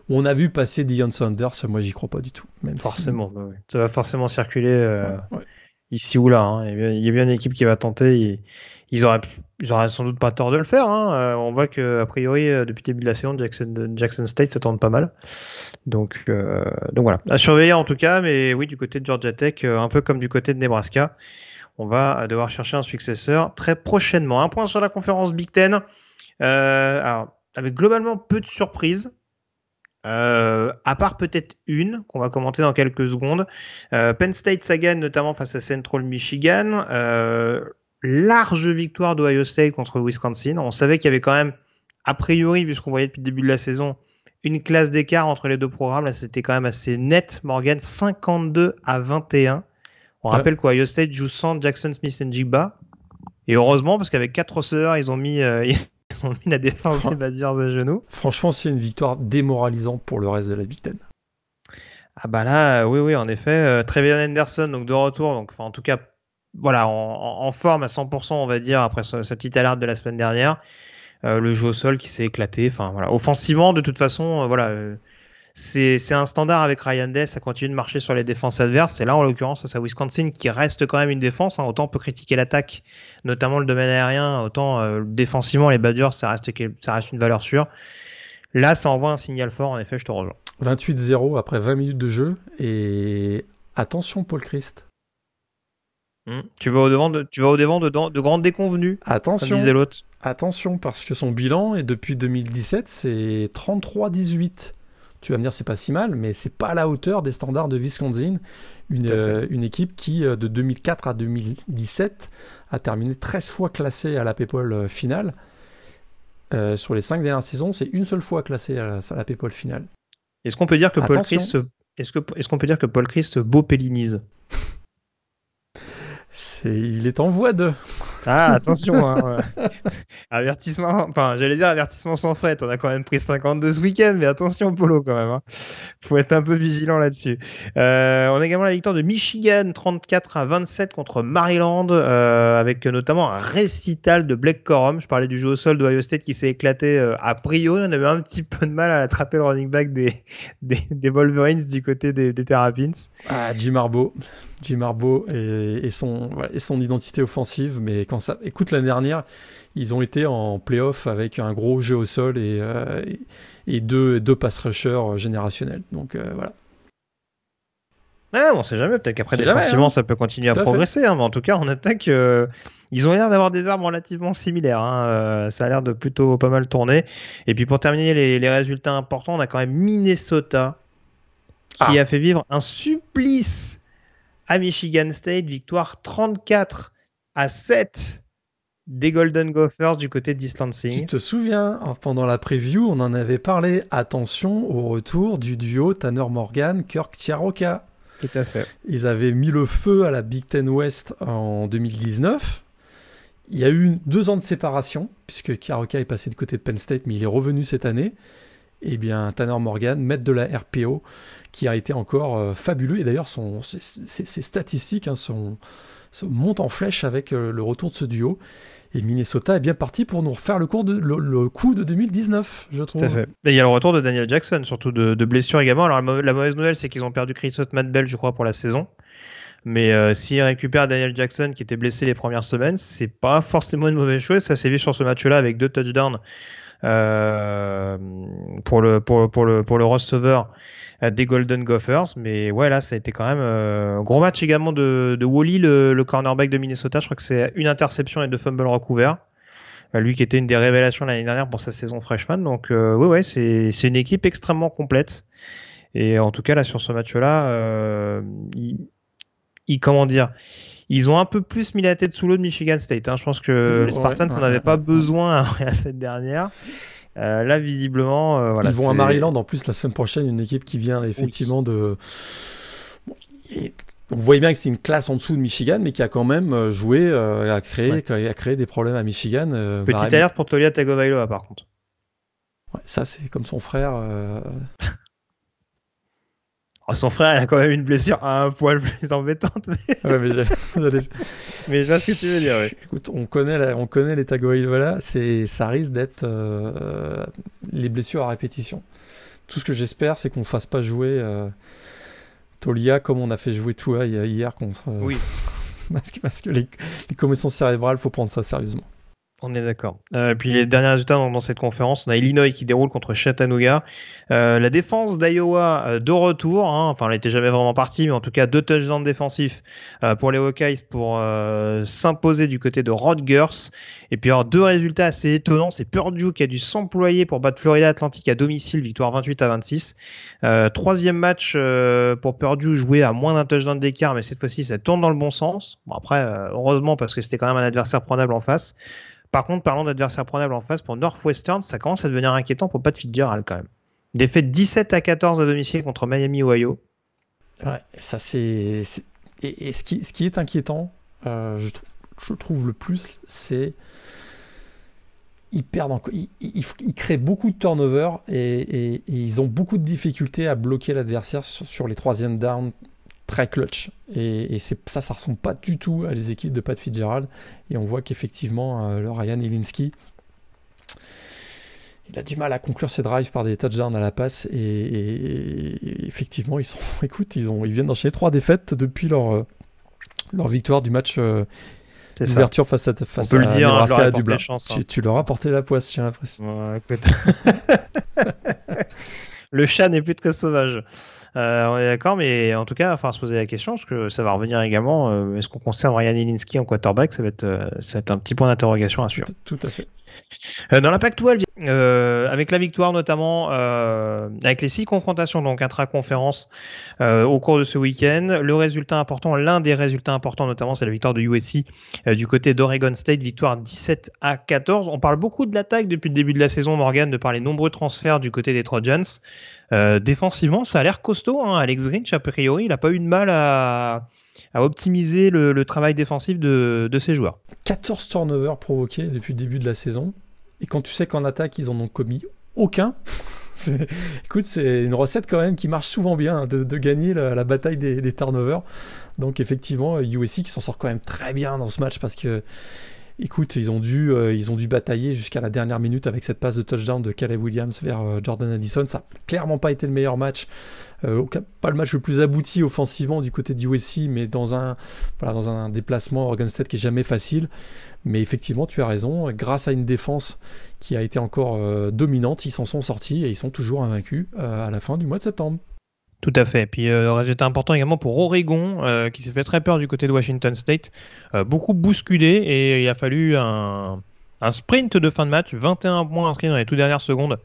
On a vu passer Dion Sanders, moi j'y crois pas du tout. Même forcément, bah ça va forcément circuler euh, ici ou là. Hein. Il, y a bien, une équipe qui va tenter. ils, auraient, sans doute pas tort de le faire. Hein. Euh, on voit que a priori euh, depuis le début de la saison, Jackson, Jackson State ça tourne pas mal. Donc, donc voilà, à surveiller en tout cas. Mais oui, du côté de Georgia Tech, un peu comme du côté de Nebraska, on va devoir chercher un successeur très prochainement. Un point sur la conférence Big Ten. alors, avec globalement peu de surprises. Euh, à part peut-être une qu'on va commenter dans quelques secondes. Euh, Penn State Sagan notamment face à Central Michigan. Euh, large victoire d'Ohio State contre Wisconsin. On savait qu'il y avait quand même, a priori, vu ce qu'on voyait depuis le début de la saison, une classe d'écart entre les deux programmes. Là, c'était quand même assez net. Morgan, 52 à 21. On rappelle qu'Ohio State joue sans Jackson Smith et Jigba. Et heureusement, parce qu'avec quatre receveurs, ils ont mis, ils ont mis la défense des Badgers à genoux. Franchement, c'est une victoire démoralisante pour le reste de la Big Ten. Ah bah là, oui, oui, en effet. Euh, Trevion Anderson, donc de retour, donc en tout cas, voilà, en, forme à 100%, on va dire, après sa, petite alerte de la semaine dernière. Euh, le jeu au sol qui s'est éclaté. Enfin voilà, offensivement, de toute façon, euh, voilà, c'est un standard avec Ryan Day, ça continue de marcher sur les défenses adverses. Et là, en l'occurrence, c'est Wisconsin qui reste quand même une défense. Hein. Autant on peut critiquer l'attaque, notamment le domaine aérien, autant euh, défensivement, les Badgers, ça reste, ça reste une valeur sûre. Là, ça envoie un signal fort, en effet, je te rejoins. 28-0 après 20 minutes de jeu. Et attention, Paul Christ. Hmm. Tu vas au-devant de, tu vas au devant de, de grandes déconvenues. Attention. disait l'autre. Attention, parce que son bilan, est depuis 2017, c'est 33-18 tu vas me dire c'est pas si mal, mais c'est pas à la hauteur des standards de Wisconsin, une, euh, une équipe qui euh, de 2004 à 2017 a terminé 13 fois classée à la PayPal euh, finale. sur les 5 dernières saisons, c'est une seule fois classée à la, PayPal finale. Est-ce qu'on peut dire que Paul Christ est-ce peut dire que Paul Christ beau pélinise il est en voie de. Ah, attention, hein, avertissement, enfin, j'allais dire avertissement sans fret. On a quand même pris 52 ce week-end, mais attention, Polo, quand même. Hein. Faut être un peu vigilant là-dessus. Euh, on a également la victoire de Michigan, 34 à 27 contre Maryland, euh, avec notamment un récital de Blake Corum. Je parlais du jeu au sol d'Ohio State qui s'est éclaté euh, a priori. On avait un petit peu de mal à attraper le running back des, des, Wolverines du côté des, des Terrapins. Ah, Jim Harbaugh. Jim Harbaugh et, son, et son identité offensive, mais quand ça, écoute l'année dernière, ils ont été en playoff avec un gros jeu au sol et, euh, et deux, deux pass rushers générationnels. Donc euh, voilà. Ouais, on sait jamais. Peut-être qu'après défensivement, hein. ça peut continuer à, progresser. Hein, mais en tout cas, en attaque, euh, ils ont l'air d'avoir des armes relativement similaires. Hein, ça a l'air de plutôt pas mal tourner. Et puis pour terminer les, les résultats importants, on a quand même Minnesota qui ah. a fait vivre un supplice à Michigan State, victoire 34 à 7 des Golden Gophers du côté d'Islansing. Tu te souviens, pendant la preview, on en avait parlé. Attention au retour du duo Tanner Morgan, Kirk Tiaroka. Tout à fait. Ils avaient mis le feu à la Big Ten West en 2019. Il y a eu deux ans de séparation, puisque Tiaroka est passé du côté de Penn State, mais il est revenu cette année. Eh bien, Tanner Morgan, maître de la RPO, qui a été encore euh, fabuleux. Et d'ailleurs, ses, statistiques hein, sont, montent en flèche avec euh, le retour de ce duo. Et Minnesota est bien parti pour nous refaire le, coup de 2019, je trouve. Il y a le retour de Daniel Jackson, surtout de, blessure également. Alors la, mauvaise nouvelle, c'est qu'ils ont perdu Chris Matt Bell, je crois, pour la saison. Mais euh, s'ils récupèrent Daniel Jackson, qui était blessé les premières semaines, c'est pas forcément une mauvaise chose. Ça s'est vu sur ce match-là avec deux touchdowns euh, pour le pour, pour pour le receveur des Golden Gophers. Mais ouais, là, ça a été quand même euh, gros match également de, de Wally, le, cornerback de Minnesota. Je crois que c'est une interception et deux fumbles recouverts. Euh, lui qui était une des révélations l'année dernière pour sa saison freshman. Donc euh, ouais, ouais, c'est, c'est une équipe extrêmement complète. Et en tout cas, là, sur ce match-là, euh, il, comment dire, ils ont un peu plus mis la tête sous l'eau de Michigan State. Hein. Je pense que les Spartans n'en avaient pas besoin après cette dernière. Euh, là, visiblement, euh, voilà. Ils vont à Maryland en plus la semaine prochaine, une équipe qui vient effectivement de. on voyait bien que c'est une classe en dessous de Michigan, mais qui a quand même euh, joué, à créer, a créé des problèmes à Michigan. Petite alerte pour Tolia Tagovailoa, par contre. Ouais, ça, c'est comme son frère. Oh, son frère a quand même une blessure un poil plus embêtante. Mais, ouais, mais, je vois ce que tu veux dire. Écoute, on connaît, on connaît les voilà, c'est, ça risque d'être euh, les blessures à répétition. Tout ce que j'espère, c'est qu'on ne fasse pas jouer euh, Tolia comme on a fait jouer Tua hier contre. Euh, oui. parce que, parce que les, les commotions cérébrales, faut prendre ça sérieusement. On est d'accord. Euh, puis les derniers résultats dans, cette conférence, on a Illinois qui déroule contre Chattanooga. Euh, la défense d'Iowa euh, de retour, hein, enfin elle n'était jamais vraiment partie, mais en tout cas deux touchdowns défensifs euh, pour les Hawkeyes pour s'imposer du côté de Rutgers. Et puis alors deux résultats assez étonnants, c'est Purdue qui a dû s'employer pour battre Florida Atlantic à domicile, victoire 28 à 26. troisième match pour Purdue joué à moins d'un touchdown d'écart, mais cette fois-ci ça tourne dans le bon sens. Bon après, heureusement parce que c'était quand même un adversaire prenable en face. Par contre, parlant d'adversaires prenables en face, pour Northwestern, ça commence à devenir inquiétant pour Pat Fitzgerald quand même. Défaite 17 à 14 à domicile contre Miami, Ohio. Ouais, ça c'est. Et, ce, qui, ce qui est inquiétant, euh, je, trouve le plus, c'est. Ils perdent ils, créent beaucoup de turnover et, et, ils ont beaucoup de difficultés à bloquer l'adversaire sur, sur, les troisièmes downs très clutch. Et, ça, ça ressemble pas du tout à les équipes de Pat Fitzgerald. Et on voit qu'effectivement, euh, le Ryan Ilinski, il a du mal à conclure ses drives par des touchdowns à la passe. Et, effectivement, ils sont, écoute, ils, ont, ils viennent d'enchaîner trois défaites depuis leur, euh, leur victoire du match euh, d'ouverture face à face On peut le dire, hein, à Dublin. Chance, hein. tu, leur as porté la poisse, j'ai l'impression. le chat n'est plus très sauvage. Euh, on est d'accord, mais en tout cas, falloir se poser la question, parce que ça va revenir également. Euh, est-ce qu'on conserve Ryan Ilinski en quarterback? Ça va, être, euh, ça va être un petit point d'interrogation à suivre. Tout, à fait. Dans la Pac-12, avec la victoire notamment, avec les six confrontations donc intra-conférence au cours de ce week-end, le résultat important, l'un des résultats importants notamment, c'est la victoire de USC du côté d'Oregon State, victoire 17 à 14. On parle beaucoup de l'attaque depuis le début de la saison, Morgan, de par les nombreux transferts du côté des Trojans. Euh, défensivement, ça a l'air costaud. Hein. Alex Grinch, a priori, il n'a pas eu de mal à, optimiser le, travail défensif de, ses joueurs. 14 turnovers provoqués depuis le début de la saison. Et quand tu sais qu'en attaque, ils en ont commis aucun, écoute, c'est une recette quand même qui marche souvent bien hein, de, gagner la, bataille des, des, turnovers. Donc effectivement, USC qui s'en sort quand même très bien dans ce match parce que Écoute, ils ont dû, euh, ils ont dû batailler jusqu'à la dernière minute avec cette passe de touchdown de Caleb Williams vers euh, Jordan Addison. Ça n'a clairement pas été le meilleur match. Euh, pas le match le plus abouti offensivement du côté du USC, mais dans un, voilà, dans un déplacement Oregon State qui est jamais facile. Mais effectivement, tu as raison. Grâce à une défense qui a été encore dominante, ils s'en sont sortis et ils sont toujours invaincus à la fin du mois de septembre. Tout à fait. Puis euh, résultat important également pour Oregon, euh, qui s'est fait très peur du côté de Washington State. Euh, beaucoup bousculé et il a fallu un, sprint de fin de match, 21 points inscrits dans les toutes dernières secondes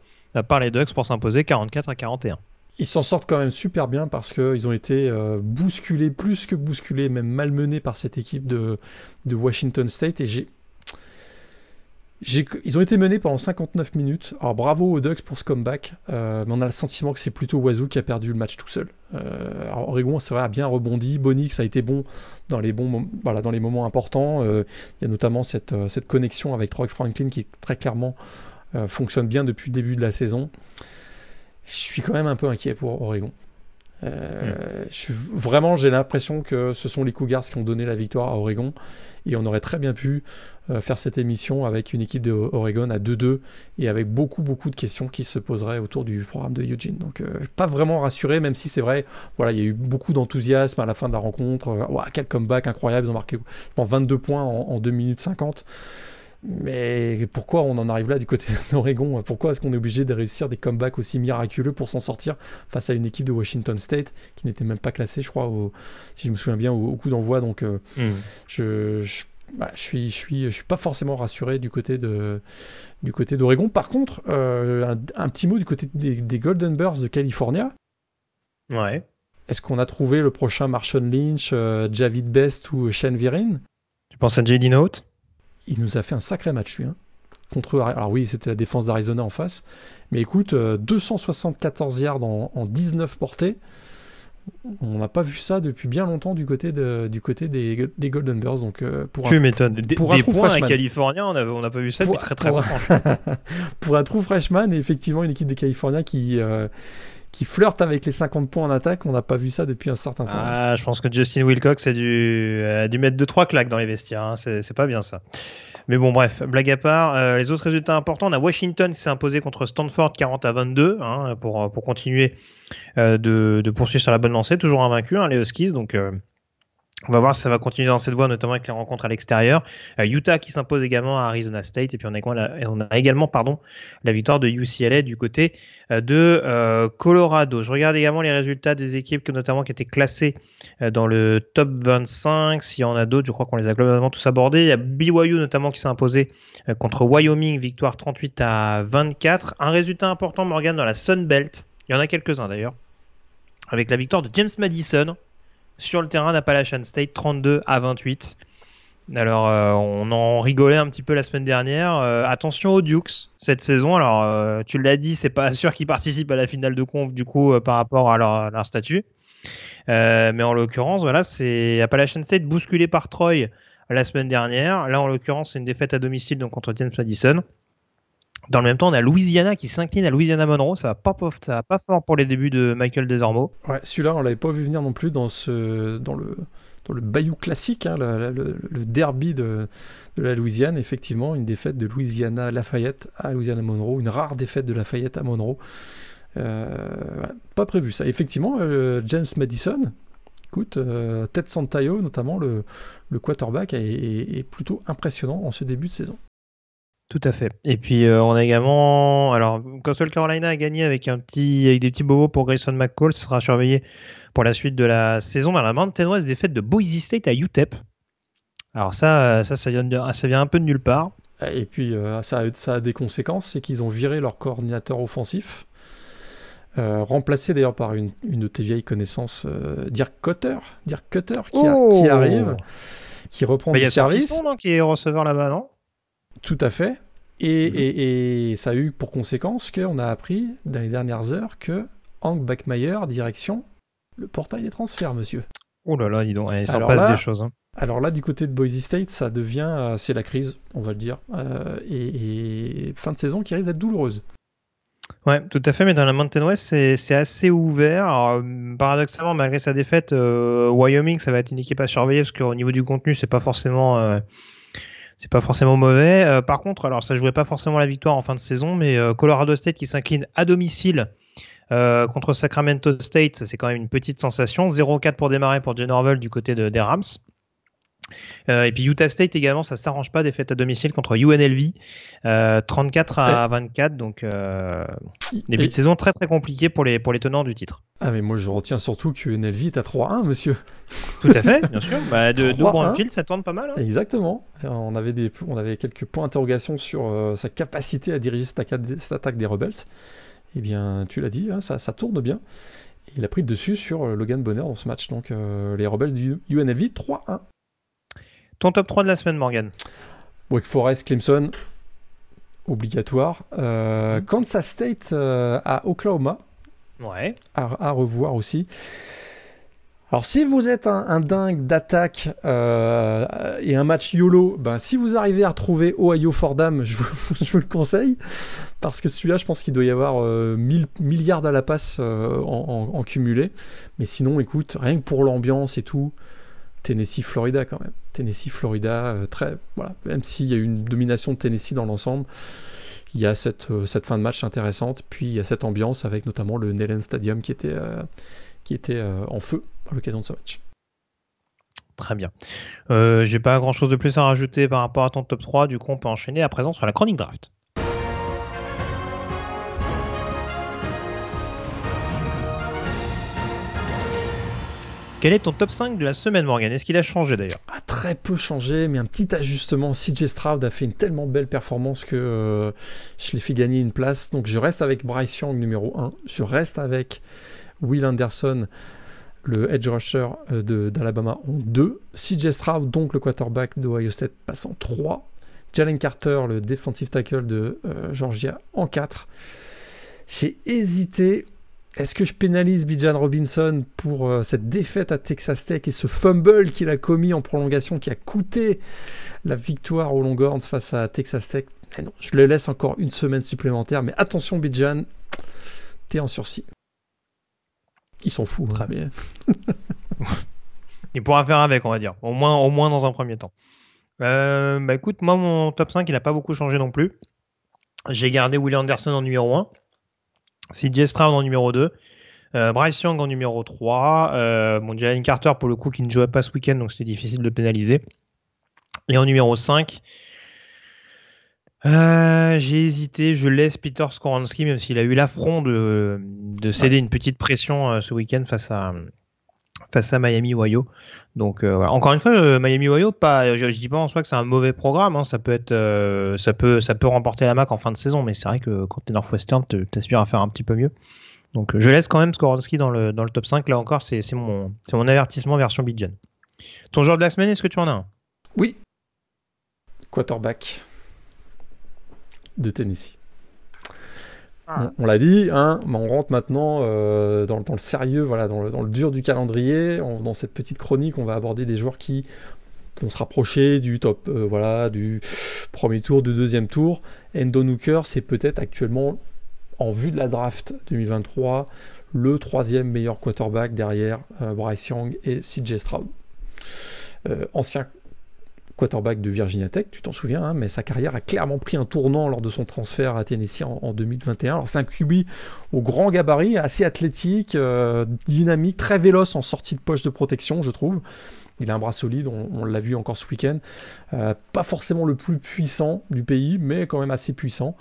par les Ducks pour s'imposer 44 à 41. Ils s'en sortent quand même super bien parce qu'ils ont été bousculés, plus que bousculés, même malmenés par cette équipe de, de Washington State. Et j'ai Ils ont été menés pendant 59 minutes. Alors bravo aux Ducks pour ce comeback, euh, mais on a le sentiment que c'est plutôt Wazoo qui a perdu le match tout seul. Euh, alors Oregon, c'est vrai, a bien rebondi. Bonix a été bon dans les, bons, voilà, dans les moments importants. Euh, il y a notamment cette, cette connexion avec Troy Franklin qui très clairement fonctionne bien depuis le début de la saison. Je suis quand même un peu inquiet pour Oregon. Euh, vraiment, j'ai l'impression que ce sont les Cougars qui ont donné la victoire à Oregon. Et on aurait très bien pu euh, faire cette émission avec une équipe de Oregon à 2-2 et avec beaucoup, beaucoup de questions qui se poseraient autour du programme de Eugene. Donc, euh, pas vraiment rassuré, même si c'est vrai, voilà, il y a eu beaucoup d'enthousiasme à la fin de la rencontre. quel comeback incroyable, ils ont marqué je pense, 22 points en, en 2 minutes 50. Mais pourquoi on en arrive là du côté d'Oregon? Pourquoi est-ce qu'on est obligé de réussir des comebacks aussi miraculeux pour s'en sortir face à une équipe de Washington State qui n'était même pas classée, je crois, au, si je me souviens bien, au, coup d'envoi? Donc, euh, hmm. je, je, bah, je, suis, je, suis, je suis pas forcément rassuré du côté de du côté d'Oregon. Par contre, euh, un, petit mot du côté des, Golden Bears de California. Ouais. Est-ce qu'on a trouvé le prochain Marshall Lynch, euh, Javid Best ou Shane Virin? Tu penses à J.D. Note? Il nous a fait un sacré match, lui. Hein, contre, alors oui, c'était la défense d'Arizona en face. Mais écoute, 274 euh, yards en, 19 portées. On n'a pas vu ça depuis bien longtemps du côté, de, du côté des, des Golden Bears. Donc, euh, pour tu m'étonnes. Des, pour des points à California, on n'a pas vu ça depuis très très longtemps. pour un trou freshman, et effectivement, une équipe de California qui, euh, qui flirte avec les 50 points en attaque. On n'a pas vu ça depuis un certain temps. Ah, je pense que Justin Wilcox a dû, a dû mettre 2-3 claques dans les vestiaires. Hein. C'est pas bien ça. Mais bon, bref, blague à part. Euh, les autres résultats importants, on a Washington qui s'est imposé contre Stanford 40 à 22 hein, pour, pour continuer euh, de, de, poursuivre sur la bonne lancée. Toujours invaincu, hein, les Huskies. Donc. Euh, on va voir si ça va continuer dans cette voie, notamment avec les rencontres à l'extérieur. Euh, Utah qui s'impose également à Arizona State, et puis on a, on a également pardon, la victoire de UCLA du côté euh, de euh, Colorado. Je regarde également les résultats des équipes notamment qui étaient classées dans le top 25. S'il y en a d'autres, je crois qu'on les a globalement tous abordés. Il y a BYU notamment qui s'est imposé contre Wyoming, victoire 38 à 24. Un résultat important, Morgan, dans la Sun Belt. Il y en a quelques-uns d'ailleurs. Avec la victoire de James Madison, sur le terrain d'Appalachian State, 32 à 28. Alors, euh, on en rigolait un petit peu la semaine dernière. Euh, attention aux Dukes cette saison. Alors, euh, tu l'as dit, c'est pas sûr qu'ils participent à la finale de conf du coup par rapport à leur, statut. mais en l'occurrence, voilà, c'est Appalachian State bousculé par Troy la semaine dernière. Là, en l'occurrence, c'est une défaite à domicile donc contre James Madison. Dans le même temps, on a Louisiana qui s'incline à Louisiana Monroe. Ça va pas, va pas fort pour les débuts de Michael Desormeaux. Ouais, celui-là, on l'avait pas vu venir non plus dans ce, dans le, dans le Bayou classique, hein, le, derby de, la Louisiane. Effectivement, une défaite de Louisiana Lafayette à Louisiana Monroe, une rare défaite de Lafayette à Monroe. Euh, pas prévu ça. Effectivement, euh, James Madison, écoute, euh, Ted Santayo, notamment le quarterback, est, plutôt impressionnant en ce début de saison. Tout à fait. Et puis euh, on a également, alors Coastal Carolina a gagné avec un petit, avec des petits bobos pour Grayson McCall, ce sera surveillé pour la suite de la saison. Dans la Mountain West, défaite de Boise State à UTEP. Alors ça, ça, ça vient, ça vient un peu de nulle part. Et puis euh, ça, a, ça, a, des conséquences, c'est qu'ils ont viré leur coordinateur offensif, euh, remplacé d'ailleurs par une, une, de tes vieilles connaissances, Dirk Cutter, Dirk Cutter qui, oh arrive, qui reprend bah, du service. Il y a qui est receveur là-bas, non? Tout à fait. Mhm. Et, ça a eu pour conséquence qu'on a appris dans les dernières heures que Hank Backmeyer, direction le portail des transferts, monsieur. Oh là là, dis donc, il s'en passe des choses. Hein. Alors là, du côté de Boise State, ça devient, euh, c'est la crise, on va le dire, euh, et, fin de saison qui risque d'être douloureuse. Ouais, tout à fait, mais dans la Mountain West, c'est assez ouvert. Alors, paradoxalement, malgré sa défaite, euh, Wyoming, ça va être une équipe à surveiller parce qu'au niveau du contenu, c'est pas forcément c'est pas forcément mauvais. Euh, par contre, alors ça jouait pas forcément la victoire en fin de saison, mais euh, Colorado State qui s'incline à domicile euh, contre Sacramento State, c'est quand même une petite sensation. 0-4 pour démarrer pour Jen du côté de, des Rams. Euh, et puis Utah State également, ça s'arrange pas, défaite à domicile contre UNLV, euh, 34 à 24, donc euh, début de saison très très compliqué pour les, pour les tenants du titre. Ah mais moi je retiens surtout que UNLV est à 3-1 monsieur. Tout à fait, bien sûr, bah, de, de ça tourne pas mal. Hein. Exactement, on avait, des, on avait quelques points d'interrogation sur euh, sa capacité à diriger cette attaque, des Rebels. Eh bien tu l'as dit, hein, ça, ça tourne bien. Il a pris le dessus sur Logan Bonner dans ce match. Donc les Rebels du UNLV 3-1. Ton top 3 de la semaine, Morgan Wake Forest, Clemson. obligatoire. Euh, Kansas State à Oklahoma. Ouais. À, revoir aussi. Alors si vous êtes un, dingue d'attaque et un match YOLO, ben, si vous arrivez à retrouver Ohio Fordham, je vous, je vous le conseille. Parce que celui-là, je pense qu'il doit y avoir 1000 milliards à la passe en, en, cumulé. Mais sinon, écoute, rien que pour l'ambiance et tout, Tennessee, Florida quand même. Tennessee, Florida, euh, très, voilà, même s'il y a une domination de Tennessee dans l'ensemble, il y a cette, euh, cette fin de match intéressante, puis il y a cette ambiance avec notamment le Neyland Stadium qui était, euh, qui était en feu à l'occasion de ce match. Très bien. Euh, J'ai pas grand chose de plus à rajouter par rapport à ton top 3, du coup on peut enchaîner à présent sur la chronique draft. Quel est ton top 5 de la semaine, Morgan Est-ce qu'il a changé d'ailleurs? Ah, Très peu changé, mais un petit ajustement. CJ Stroud a fait une tellement belle performance que euh, je l'ai fait gagner une place. Donc je reste avec Bryce Young numéro 1. Je reste avec Will Anderson, le edge rusher euh, d'Alabama en 2. CJ Stroud, donc le quarterback de Ohio State, passe en 3. Jalen Carter, le defensive tackle de euh, Georgia, en 4. J'ai hésité est-ce que je pénalise Bijan Robinson pour euh, cette défaite à Texas Tech et ce fumble qu'il a commis en prolongation qui a coûté la victoire aux Longhorns face à Texas Tech? Non, Je le laisse encore une semaine supplémentaire, mais attention Bijan, t'es en sursis. Il s'en fout. Hein, mais... il pourra faire avec, on va dire. Au moins, au moins dans un premier temps. Euh, bah écoute, moi mon top 5 il n'a pas beaucoup changé non plus. J'ai gardé William Anderson en numéro 1. CJ Stroud en numéro 2. Euh, Bryce Young en numéro 3. Euh, bon, Jalen Carter, pour le coup, qui ne jouait pas ce week-end, donc c'était difficile de le pénaliser. Et en numéro 5, euh, j'ai hésité, je laisse Peter Skoransky, même s'il a eu l'affront de, de céder une petite pression ce week-end face à, face à Miami Ohio. Donc euh, encore une fois, euh, Miami Ohio, pas, je, dis pas en soi que c'est un mauvais programme, hein, ça peut être, euh, ça peut, ça peut remporter la MAC en fin de saison, mais c'est vrai que quand t'es Northwestern, t'aspires à faire un petit peu mieux. Donc je laisse quand même Skoronski dans le top 5. Là encore, c'est mon, avertissement version Bidgen. Ton joueur de la semaine, est-ce que tu en as un? Oui. Quarterback de Tennessee. Ah. On, l'a dit, hein, mais on rentre maintenant euh, dans, le sérieux, voilà, dans le, dur du calendrier. dans cette petite chronique, on va aborder des joueurs qui vont se rapprocher du top, euh, voilà, du premier tour, du deuxième tour. Endon Hooker, c'est peut-être actuellement, en vue de la draft 2023, le troisième meilleur quarterback derrière euh, Bryce Young et CJ Stroud. ancien quarterback de Virginia Tech, tu t'en souviens, hein, mais sa carrière a clairement pris un tournant lors de son transfert à Tennessee en, 2021. Alors c'est un QB au grand gabarit, assez athlétique, euh, dynamique, très véloce en sortie de poche de protection, je trouve. Il a un bras solide, on, l'a vu encore ce week-end. Euh, pas forcément le plus puissant du pays, mais quand même assez puissant.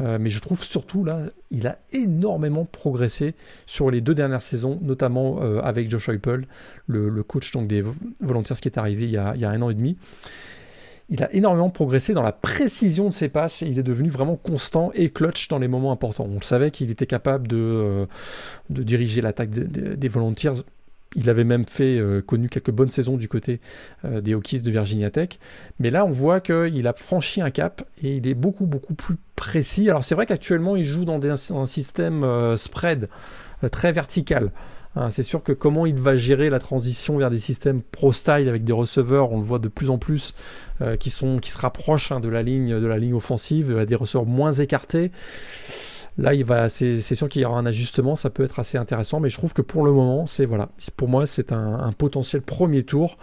Euh, mais je trouve surtout là, il a énormément progressé sur les deux dernières saisons, notamment euh, avec Josh Heupel, le, coach donc, des Volunteers qui est arrivé il y, a, un an et demi. Il a énormément progressé dans la précision de ses passes et il est devenu vraiment constant et clutch dans les moments importants. On le savait qu'il était capable de, euh, diriger l'attaque des Volunteers il avait même fait euh, connu quelques bonnes saisons du côté euh, des Hokies de Virginia Tech. Mais là, on voit qu'il a franchi un cap et il est beaucoup, beaucoup plus précis. Alors, c'est vrai qu'actuellement, il joue dans un système euh, spread très vertical. Hein, c'est sûr que comment il va gérer la transition vers des systèmes pro-style avec des receveurs, on le voit de plus en plus, qui, sont, qui se rapprochent hein, de, la ligne, de la ligne offensive, des receveurs moins écartés. Là, il va, c'est, sûr qu'il y aura un ajustement, ça peut être assez intéressant, mais je trouve que pour le moment, c'est voilà, pour moi, c'est un, potentiel premier tour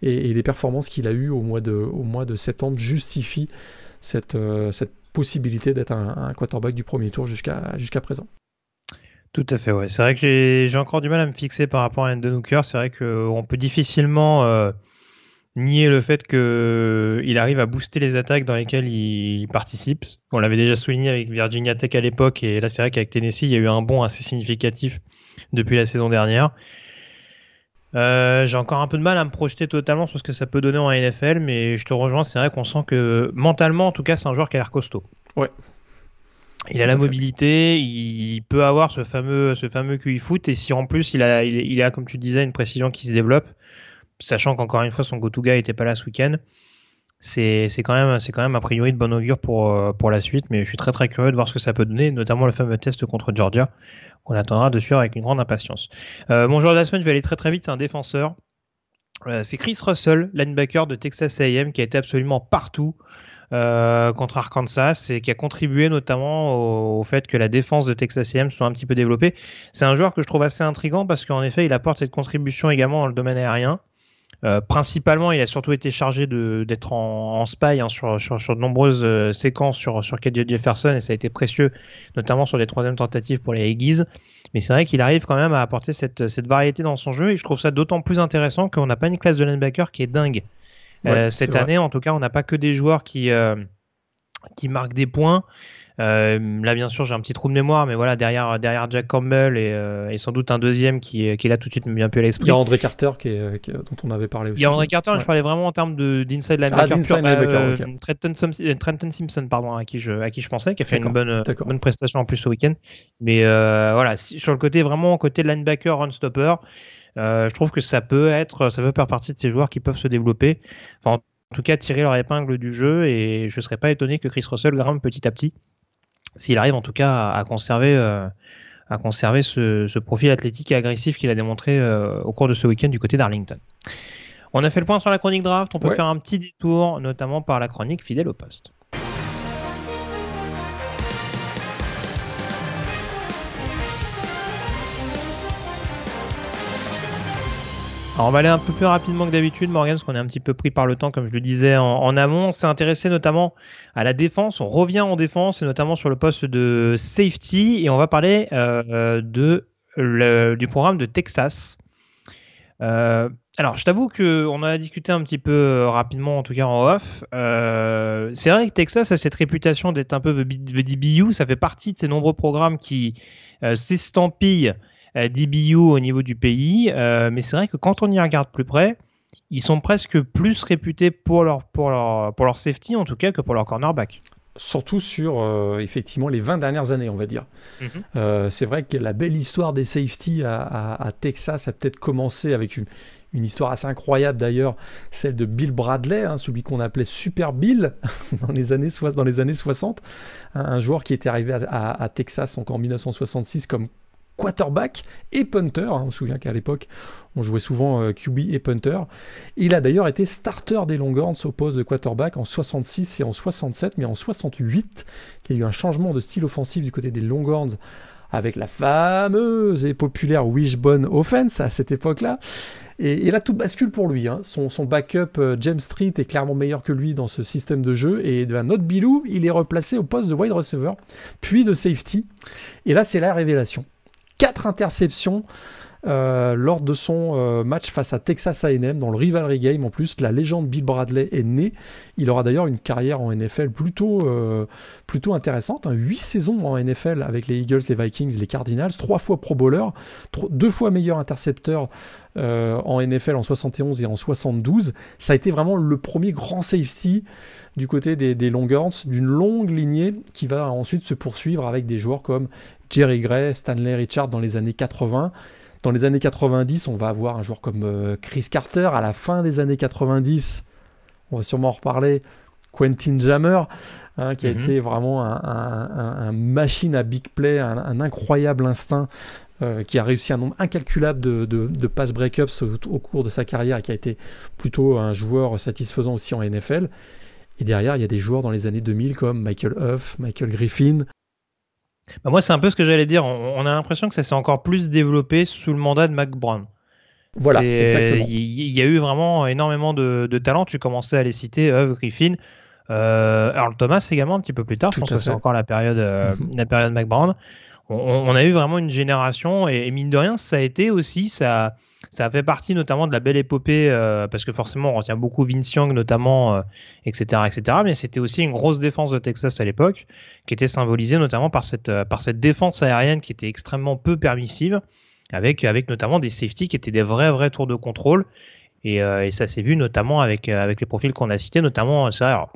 et, les performances qu'il a eues au mois de, au mois de septembre justifient cette, euh, cette possibilité d'être un, quarterback du premier tour jusqu'à, jusqu'à présent. Tout à fait, ouais. C'est vrai que j'ai, encore du mal à me fixer par rapport à Endon Hooker. C'est vrai qu'on peut difficilement euh, nier le fait qu'il arrive à booster les attaques dans lesquelles il participe. On l'avait déjà souligné avec Virginia Tech à l'époque, et là c'est vrai qu'avec Tennessee, il y a eu un bond assez significatif depuis la saison dernière. Euh, j'ai encore un peu de mal à me projeter totalement sur ce que ça peut donner en NFL, mais je te rejoins, c'est vrai qu'on sent que mentalement, en tout cas, c'est un joueur qui a l'air costaud. Ouais. Il a la mobilité, il peut avoir ce fameux, ce fameux QI foot, et si en plus il a, il a, comme tu disais, une précision qui se développe, sachant qu'encore une fois son go-to guy était pas là ce week-end. c'est quand même quand a priori de bon augure pour pour la suite mais je suis très très curieux de voir ce que ça peut donner notamment le fameux test contre Georgia qu'on attendra de suivre avec une grande impatience mon joueur de la semaine je vais aller très très vite c'est un défenseur c'est Chris Russell linebacker de Texas A&M qui a été absolument partout euh, contre Arkansas et qui a contribué notamment au, fait que la défense de Texas A&M soit un petit peu développée. C'est un joueur que je trouve assez intrigant parce qu'en effet, il apporte cette contribution également dans le domaine aérien. Euh, principalement, il a surtout été chargé d'être en, en, spy hein, sur, sur, sur, de nombreuses euh, séquences sur, sur KJ Jefferson et ça a été précieux, notamment sur les troisièmes tentatives pour les Aggies. Mais c'est vrai qu'il arrive quand même à apporter cette, cette variété dans son jeu et je trouve ça d'autant plus intéressant qu'on n'a pas une classe de linebacker qui est dingue. Euh, cette année, en tout cas, on n'a pas que des joueurs qui, euh, qui marquent des points. Euh, là, bien sûr, j'ai un petit trou de mémoire, mais voilà, derrière, derrière Jack Campbell et, et sans doute un deuxième qui, qui est là tout de suite me vient plus à l'esprit. Il y a André Carter qui est, qui, dont on avait parlé aussi. Il y a André Carter, je parlais vraiment en termes d'inside linebacker. Ah, linebacker okay. Trenton, Trenton, Simpson, pardon, à qui je, à qui je pensais, qui a fait une bonne, bonne prestation en plus au week-end. Mais voilà, sur le côté vraiment côté linebacker, run stopper. Euh, je trouve que ça peut être, ça peut faire partie de ces joueurs qui peuvent se développer. Enfin, en tout cas, tirer leur épingle du jeu et je ne serais pas étonné que Chris Russell grimpe petit à petit, s'il arrive en tout cas à, conserver, euh, à conserver ce, profil athlétique et agressif qu'il a démontré euh, au cours de ce week-end du côté d'Arlington. On a fait le point sur la chronique draft, on peut faire un petit détour, notamment par la chronique fidèle au poste. Alors on va aller un peu plus rapidement que d'habitude, Morgan, parce qu'on est un petit peu pris par le temps, comme je le disais en, amont. On s'est intéressé notamment à la défense. On revient en défense, et notamment sur le poste de safety, et on va parler euh, du programme de Texas. Euh, alors, je t'avoue qu'on a discuté un petit peu euh, rapidement, en tout cas en off. c'est vrai que Texas a cette réputation d'être un peu the DBU. Ça fait partie de ces nombreux programmes qui s'estampillent DBU au niveau du pays, euh, mais c'est vrai que quand on y regarde plus près, ils sont presque plus réputés pour leur, pour leur, pour leur safety en tout cas que pour leur cornerback surtout sur euh, effectivement les 20 dernières années, on va dire. Mhm. c'est vrai que la belle histoire des safety à, Texas a peut-être commencé avec une, une, histoire assez incroyable d'ailleurs, celle de Bill Bradley, hein, celui qu'on appelait Super Bill dans les années, dans les années 60, un, joueur qui était arrivé à, à Texas encore en 1966 comme quarterback et punter. On se souvient qu'à l'époque, on jouait souvent euh, QB et punter. Il a d'ailleurs été starter des Longhorns au poste de quarterback en 66 et en 67, mais en 68, il y a eu un changement de style offensif du côté des Longhorns avec la fameuse et populaire Wishbone Offense à cette époque-là. Et, là, tout bascule pour lui. Hein. Son, backup euh, James Street est clairement meilleur que lui dans ce système de jeu. Et ben, notre Bilou, il est replacé au poste de wide receiver, puis de safety. Et là, c'est la révélation. 4 interceptions euh, lors de son euh, match face à Texas A&M dans le rivalry game. En plus la légende Bill Bradley est née il aura d'ailleurs une carrière en NFL plutôt euh, plutôt intéressante hein. 8 saisons en NFL avec les Eagles les Vikings les Cardinals 3 fois Pro Bowler 2 fois meilleur intercepteur en NFL en 71 et en 72 ça a été vraiment le premier grand safety du côté des, des Longhorns d'une longue lignée qui va ensuite se poursuivre avec des joueurs comme Jerry Gray, Stanley Richard dans les années 80. Dans les années 90, on va avoir un joueur comme euh, Chris Carter. À la fin des années 90, on va sûrement en reparler, Quentin Jammer, hein, qui a mhm. été vraiment un, machine à big play, un, incroyable instinct, euh, qui a réussi un nombre incalculable de, de, pass breakups au, au, cours de sa carrière et qui a été plutôt un joueur satisfaisant aussi en NFL. Et derrière, il y a des joueurs dans les années 2000 comme Michael Huff, Michael Griffin, bah, moi, c'est un peu ce que j'allais dire. On, a l'impression que ça s'est encore plus développé sous le mandat de Mac Brown. Voilà, exactement. Il y, a eu vraiment énormément de, de talents. Tu commençais à les citer, Huff, Griffin. Euh, Earl Thomas également un petit peu plus tard. je pense que c'est encore la période, euh, mhm. la période Mac Brown on, a eu vraiment une génération et, mine de rien, ça a été aussi, ça, ça fait partie notamment de la belle épopée euh, parce que forcément on retient beaucoup Vince Young notamment, etc., euh, etc. Mais c'était aussi une grosse défense de Texas à l'époque qui était symbolisée notamment par cette, euh, par cette défense aérienne qui était extrêmement peu permissive avec, avec notamment des safety qui étaient des vrais, vrais tours de contrôle. Et, ça s'est vu notamment avec, avec les profils qu'on a cités, notamment ça.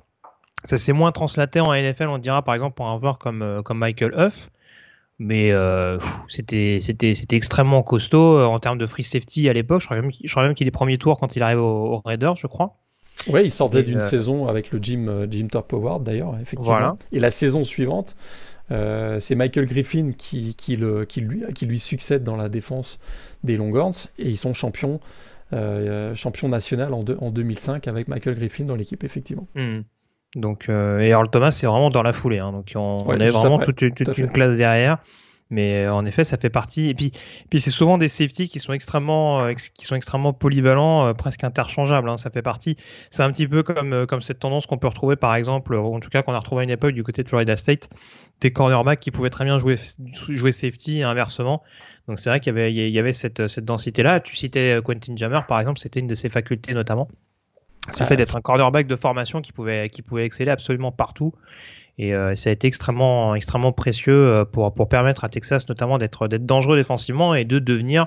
ça s'est moins translaté en NFL, on dira par exemple pour un joueur comme, comme Michael Huff mais euh, c'était c'était c'était extrêmement costaud euh, en termes de free safety à l'époque. Je crois même, qu'il est premier tour quand il arrive au, Raiders, je crois. Oui, il sortait d'une saison avec le Jim, Jim Top Award d'ailleurs, effectivement. Et la saison suivante, c'est Michael Griffin qui, qui, le, qui, lui, qui lui succède dans la défense des Longhorns et ils sont champions, champions national en, en 2005 avec Michael Griffin dans l'équipe, effectivement. Hmm. Donc, euh, et Earl Thomas, c'est vraiment dans la foulée. Hein. donc, on, on avait vraiment toute, toute une classe derrière. Mais euh, en effet, ça fait partie. Et puis, puis c'est souvent des safety qui sont extrêmement, euh, qui sont extrêmement polyvalents, euh, presque interchangeables. Hein. Ça fait partie. C'est un petit peu comme, comme cette tendance qu'on peut retrouver, par exemple, en tout cas qu'on a retrouvé à une époque du côté de Florida State, des cornerbacks qui pouvaient très bien jouer, jouer safety et inversement. Donc c'est vrai qu'il y avait, il y avait cette, cette densité-là. Tu citais Quentin Jammer, par exemple, c'était une de ses facultés notamment. C'est le fait d'être un cornerback de formation qui pouvait, qui pouvait exceller absolument partout. Et euh, ça a été extrêmement, extrêmement précieux euh, pour, pour permettre à Texas notamment d'être, d'être dangereux défensivement et de devenir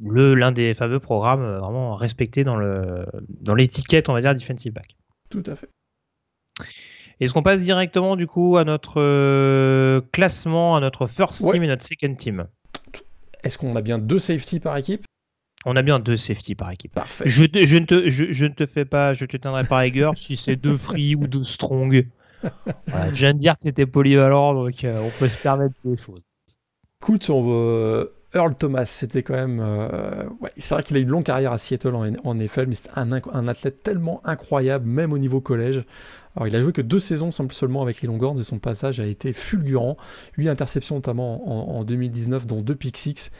le, l'un des fameux programmes euh, vraiment respectés dans, le, dans l'étiquette, on va dire, defensive back. Tout à fait. Est-ce qu'on passe directement du coup à notre classement, à notre first team et notre second team? Est-ce qu'on a bien deux safety par équipe? On a bien deux safety par équipe. Parfait. Je, je, ne te, je, ne te fais pas, je te tiendrai pas rigueur si c'est deux free ou deux strong. je viens de dire que c'était polyvalent, donc euh, on peut se permettre des choses. Écoute, on Earl Thomas, c'était quand même. Euh, ouais, c'est vrai qu'il a eu une longue carrière à Seattle en, en effet, mais c'est un, un, athlète tellement incroyable, même au niveau collège. Alors, il a joué que deux saisons seulement avec les Longhorns et son passage a été fulgurant. 8 interceptions notamment en, en 2019, dont deux pick six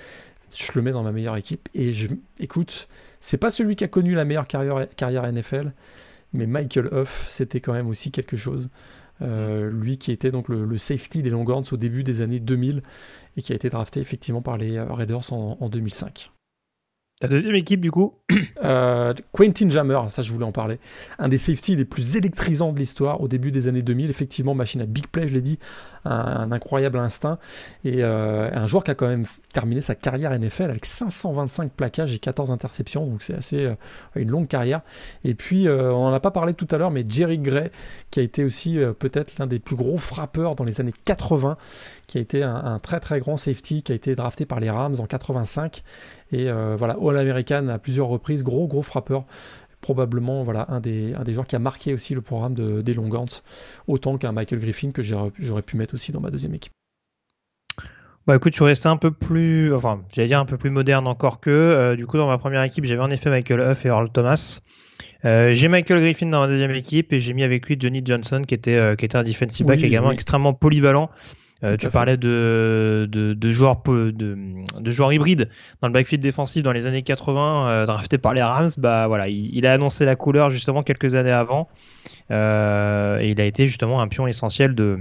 je le mets dans ma meilleure équipe. Et je, écoute, c'est pas celui qui a connu la meilleure carrière, carrière NFL, mais Michael Huff, c'était quand même aussi quelque chose. Euh, lui qui était donc le, safety des Longhorns au début des années 2000 et qui a été drafté effectivement par les Raiders en, en 2005. Ta deuxième équipe, du coup euh, Quentin Jammer, ça je voulais en parler. Un des safety les plus électrisants de l'histoire au début des années 2000. Effectivement, machine à big play, je l'ai dit, un, incroyable instinct. Et euh, un joueur qui a quand même terminé sa carrière NFL avec 525 plaquages et 14 interceptions. Donc c'est assez euh, une longue carrière. Et puis, on n'en a pas parlé tout à l'heure, mais Jerry Gray, qui a été aussi peut-être l'un des plus gros frappeurs dans les années 80, qui a été un, très très grand safety, qui a été drafté par les Rams en 85 et euh, voilà, All-American à plusieurs reprises, gros gros frappeur probablement voilà un des, un des joueurs qui a marqué aussi le programme de, des Longhorns, autant qu'un Michael Griffin que j'aurais pu mettre aussi dans ma deuxième équipe. Bah écoute, je suis resté un peu plus, enfin, j'allais dire un peu plus moderne encore que. Euh, du coup, dans ma première équipe, j'avais en effet Michael Huff et Earl Thomas. Euh, j'ai Michael Griffin dans ma deuxième équipe et j'ai mis avec lui Johnny Johnson qui était, qui était un defensive back également extrêmement polyvalent euh, tu parlais de, de, de joueurs, de, de, joueurs hybrides dans le backfield défensif dans les années 80, euh, drafté par les Rams. Bah voilà, il, il, a annoncé la couleur justement quelques années avant, euh, et il a été justement un pion essentiel de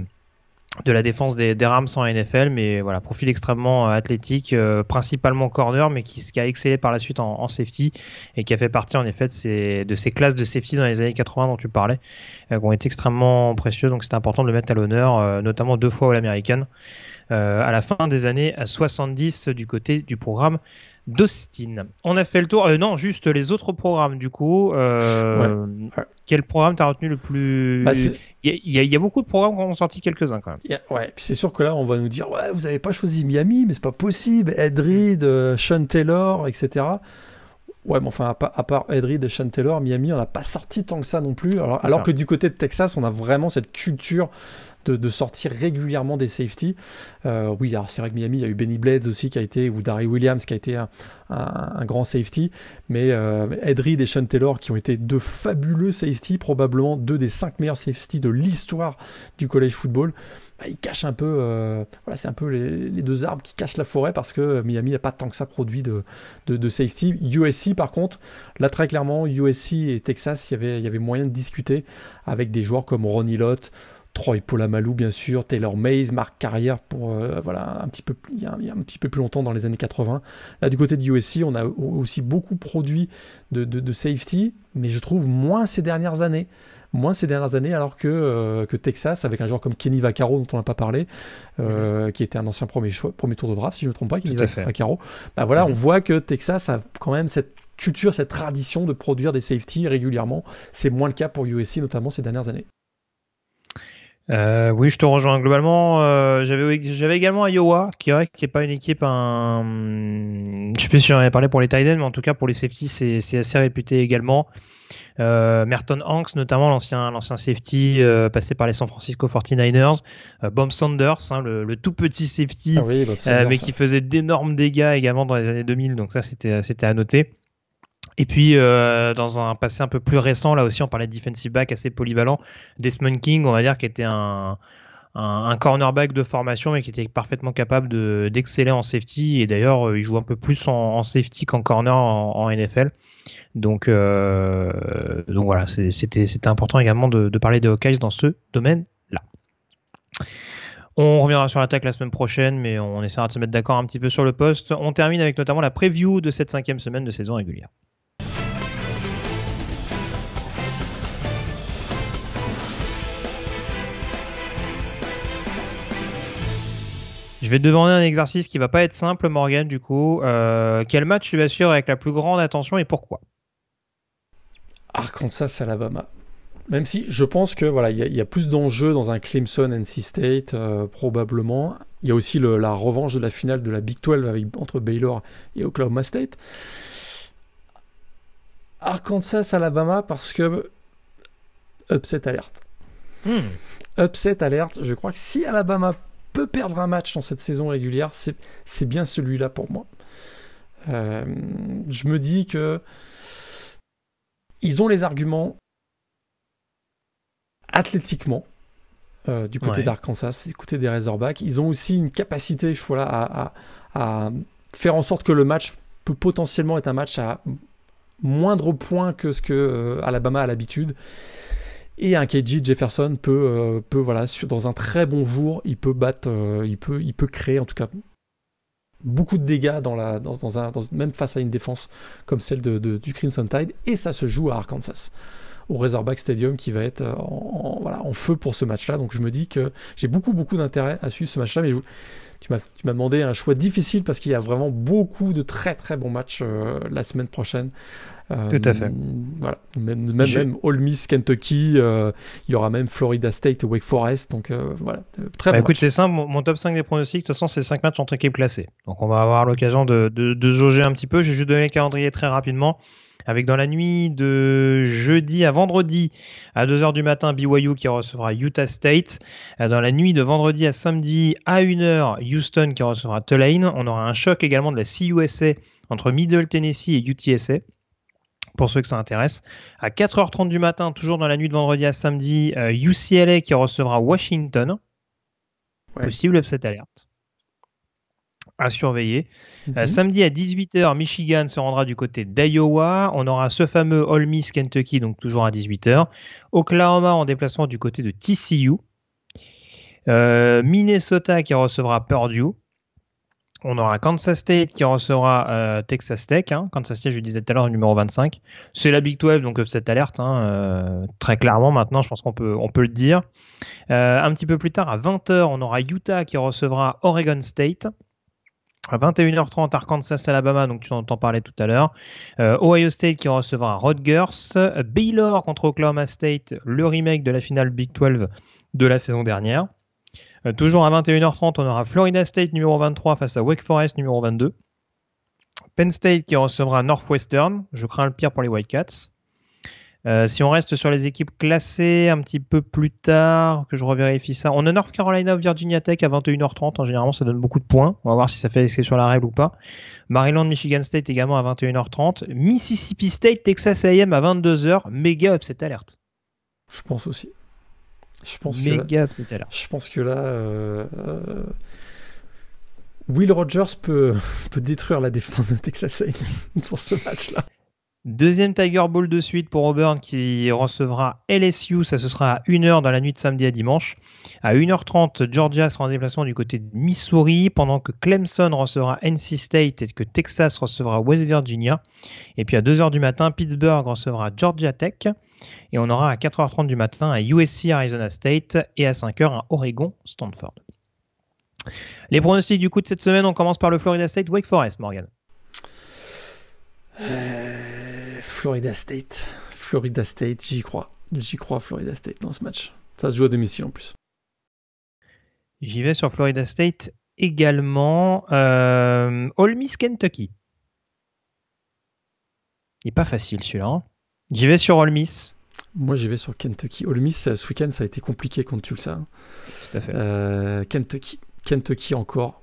de la défense des, Rams en NFL, mais voilà, profil extrêmement euh, athlétique, euh, principalement corner, mais qui, a excellé par la suite en, safety et qui a fait partie en effet de ces, classes de safety dans les années 80 dont tu parlais, euh, qui ont été extrêmement précieuses, donc c'est important de le mettre à l'honneur, notamment deux fois All American. à la fin des années 70 du côté du programme d'Austin. On a fait le tour. Euh, non, juste les autres programmes du coup. Euh, quel programme t'as retenu le plus bah, Il y, a beaucoup de programmes qui ont sorti quelques-uns quand même. ouais, puis c'est sûr que là on va nous dire ouais, vous avez pas choisi Miami, mais c'est pas possible. Ed Reed, euh, Sean Taylor, etc. Ouais, mais enfin, à, part Ed Reed et Sean Taylor, Miami, on n'a pas sorti tant que ça non plus. Alors, alors que du côté de Texas, on a vraiment cette culture de, sortir régulièrement des safety. Euh, oui, alors c'est vrai que Miami, il y a eu Benny Blades aussi qui a été, ou Darry Williams qui a été un, grand safety, mais euh, Ed Reed et Sean Taylor qui ont été deux fabuleux safety, probablement deux des cinq meilleurs safety de l'histoire du college football. Bah, ils cachent un peu, euh, voilà, c'est un peu les, deux arbres qui cachent la forêt parce que Miami n'a pas tant que ça produit de, safety. USC par contre, là très clairement, USC et Texas, il y avait moyen de discuter avec des joueurs comme Ronnie Lott, Troy Polamalu bien sûr, Taylor Mays, Marc Carrière pour euh, voilà un petit peu il y, a, un petit peu plus longtemps dans les années 80. Là du côté du USC, on a aussi beaucoup produit de, safety, mais je trouve moins ces dernières années. Moins ces dernières années, alors que, euh, que Texas, avec un joueur comme Kenny Vaccaro, dont on n'a pas parlé, euh, mhm. qui était un ancien premier, choix, premier tour de draft, si je ne me trompe pas, Kenny Vaccaro. Bah voilà, on mhm. voit que Texas a quand même cette culture, cette tradition de produire des safety régulièrement. C'est moins le cas pour USC, notamment ces dernières années. Euh, oui, je te rejoins globalement. Euh, j'avais j'avais également Iowa, qui est qui est pas une équipe. Un... Je sais plus si j'en avais parlé pour les Titans, mais en tout cas pour les safety, c'est assez réputé également. Euh, Merton Hanks, notamment l'ancien l'ancien safety euh, passé par les San Francisco 49ers. Euh, Bob Sanders, hein, le, tout petit safety, ah mais qui faisait d'énormes dégâts également dans les années 2000. Donc ça, c'était c'était à noter. Et puis, dans un passé un peu plus récent, là aussi, on parlait de defensive back assez polyvalent. Desmond King, on va dire, qui était un, un, cornerback de formation, mais qui était parfaitement capable d'exceller en safety. Et d'ailleurs, il joue un peu plus en, safety qu'en corner en, NFL. Donc, euh, donc voilà, c'était important également de, parler des Hawkeyes dans ce domaine-là. On reviendra sur l'attaque la semaine prochaine, mais on essaiera de se mettre d'accord un petit peu sur le poste. On termine avec notamment la preview de cette cinquième semaine de saison régulière. Je vais te demander un exercice qui va pas être simple, Morgan, du coup. Euh, quel match tu vas suivre avec la plus grande attention et pourquoi? Arkansas, Alabama. Même si je pense que voilà, il y, a plus d'enjeux dans un Clemson NC State euh, probablement. Il y a aussi la revanche de la finale de la Big 12 entre Baylor et Oklahoma State. Arkansas, Alabama parce que upset alerte. Hmm. Upset alerte. Je crois que si Alabama peut perdre un match dans cette saison régulière, c'est bien celui-là pour moi. Euh, je me dis que ils ont les arguments athlétiquement euh, du côté d'Arkansas, du côté des Razorbacks. Ils ont aussi une capacité voilà, à, à, faire en sorte que le match peut potentiellement être un match à moindre point que ce que euh, Alabama a l'habitude. Et un KJ Jefferson peut, euh, peut voilà, dans un très bon jour, il peut battre, euh, il, peut, il peut créer en tout cas beaucoup de dégâts dans la, dans, un, même face à une défense comme celle de, du Crimson Tide. Et ça se joue à Arkansas, au Razorback Stadium qui va être en, voilà, en feu pour ce match-là. Donc je me dis que j'ai beaucoup, beaucoup d'intérêt à suivre ce match-là. Mais tu m'as demandé un choix difficile parce qu'il y a vraiment beaucoup de très, très bons matchs euh, la semaine prochaine. Tout à fait. Voilà. Même, même, All Miss Kentucky, euh, il y aura même Florida State Wake Forest. Donc euh, voilà, très bah, Écoute, c'est simple, mon, top 5 des pronostics, de toute façon, c'est 5 matchs entre équipes classées. Donc on va avoir l'occasion de, de, de jauger un petit peu. J'ai juste donné le calendrier très rapidement avec dans la nuit de jeudi à vendredi à 2h du matin BYU qui recevra Utah State. Dans la nuit de vendredi à samedi à 1h Houston qui recevra Tulane. On aura un choc également de la CUSA entre Middle Tennessee et UTSA pour ceux que ça intéresse. À 4h30 du matin, toujours dans la nuit de vendredi à samedi, UCLA euh, qui recevra Washington. Possible upset alerte. À surveiller. Euh, mhm. samedi à 18h, Michigan se rendra du côté d'Iowa. On aura ce fameux Ole Miss Kentucky, donc toujours à 18h. Oklahoma en déplacement du côté de TCU. Euh, Minnesota qui recevra Purdue. On aura Kansas State qui recevra euh, Texas Tech. Hein. Kansas State, je disais tout à l'heure, numéro 25. C'est la Big 12, donc cette alerte. Hein, euh, très clairement, maintenant, je pense qu'on peut, on peut le dire. Euh, un petit peu plus tard, à 20h, on aura Utah qui recevra Oregon State. À 21h30, Arkansas, Alabama, donc tu en entends parler tout à l'heure. Ohio State qui recevra Rutgers. Baylor contre Oklahoma State, le remake de la finale Big 12 de la saison dernière. Euh, toujours à 21h30, on aura Florida State numéro 23 face à Wake Forest numéro 22. Penn State qui recevra Northwestern. Je crains le pire pour les Whitecaps. Euh, si on reste sur les équipes classées un petit peu plus tard, que je revérifie ça, on a North Carolina Virginia Tech à 21h30. En général, ça donne beaucoup de points. On va voir si ça fait sur la règle ou pas. Maryland Michigan State également à 21h30. Mississippi State Texas A&M à 22h. Méga upset alerte. Je pense aussi. Je pense que là, Je pense que là, euh, euh, Will Rogers peut, peut détruire la défense de Texas A&M sur ce match-là. Deuxième Tiger Bowl de suite pour Auburn qui recevra LSU, ça ce sera à 1h dans la nuit de samedi à dimanche. À 1h30, Georgia sera en déplacement du côté de Missouri, pendant que Clemson recevra NC State et que Texas recevra West Virginia. Et puis à 2h du matin, Pittsburgh recevra Georgia Tech. Et on aura à 4h30 du matin un USC Arizona State et à 5h un Oregon Stanford. Les pronostics du coup de cette semaine, on commence par le Florida State Wake Forest, Morgan. Euh, Florida State. Florida State, j'y crois. J'y crois Florida State dans ce match. Ça se joue à domicile en plus. J'y vais sur Florida State également. Euh, All Miss Kentucky. Il n'est pas facile celui-là. Hein. J'y vais sur Ole Miss. Moi, j'y vais sur Kentucky. Ole Miss, ce week-end, ça a été compliqué contre Tulsa. Tout à fait. Euh, Kentucky. Kentucky encore.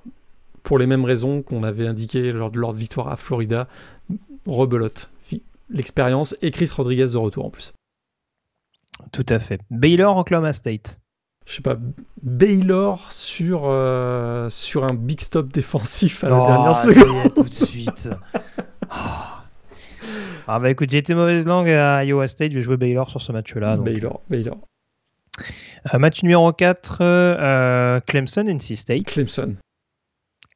Pour les mêmes raisons qu'on avait indiquées lors de leur victoire à Florida. Rebelote. L'expérience et Chris Rodriguez de retour en plus. Tout à fait. Baylor, Oklahoma State. Je sais pas, Baylor sur, euh, sur un big stop défensif à la Oh, dernière seconde. tout de suite. Ah. Ah bah écoute, j'ai été mauvaise langue à Iowa State, je vais jouer Baylor sur ce match-là. Baylor, Baylor. Euh, match numéro 4, euh, Clemson, NC State. Clemson.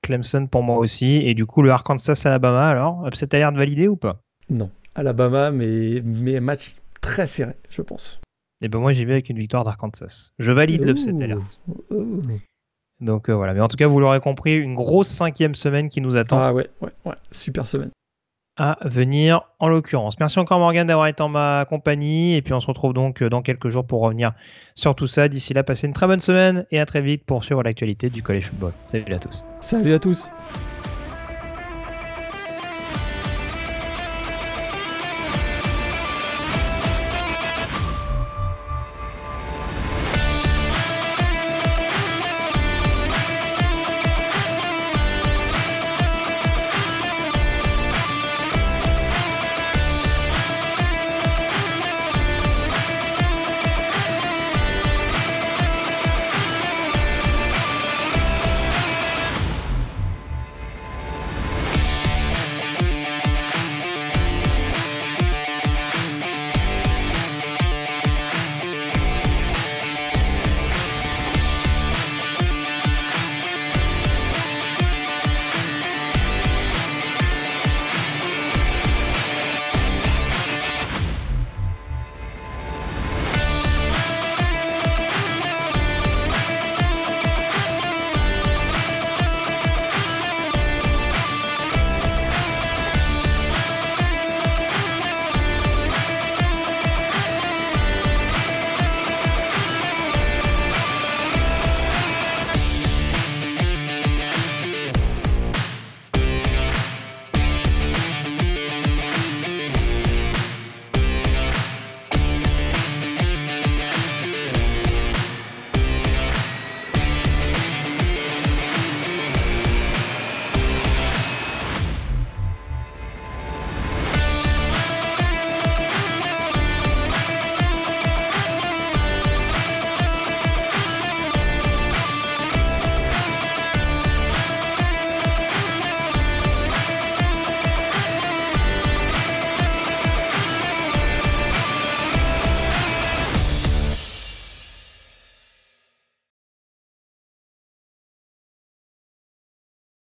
Clemson pour moi aussi. Et du coup, le Arkansas-Alabama, alors, cette alerte validée ou pas? Non. Alabama, mais, mais match très serré, je pense. Et ben moi, j'y vais avec une victoire d'Arkansas. Je valide l'upset. Ouh. Donc euh, voilà. Mais en tout cas, vous l'aurez compris, une grosse cinquième semaine qui nous attend. Ah ouais, ouais, ouais. Super semaine. à venir en l'occurrence. Merci encore Morgan d'avoir été en ma compagnie et puis on se retrouve donc euh, dans quelques jours pour revenir sur tout ça. D'ici là, passez une très bonne semaine et à très vite pour suivre l'actualité du collège football. Salut à tous. Salut à tous.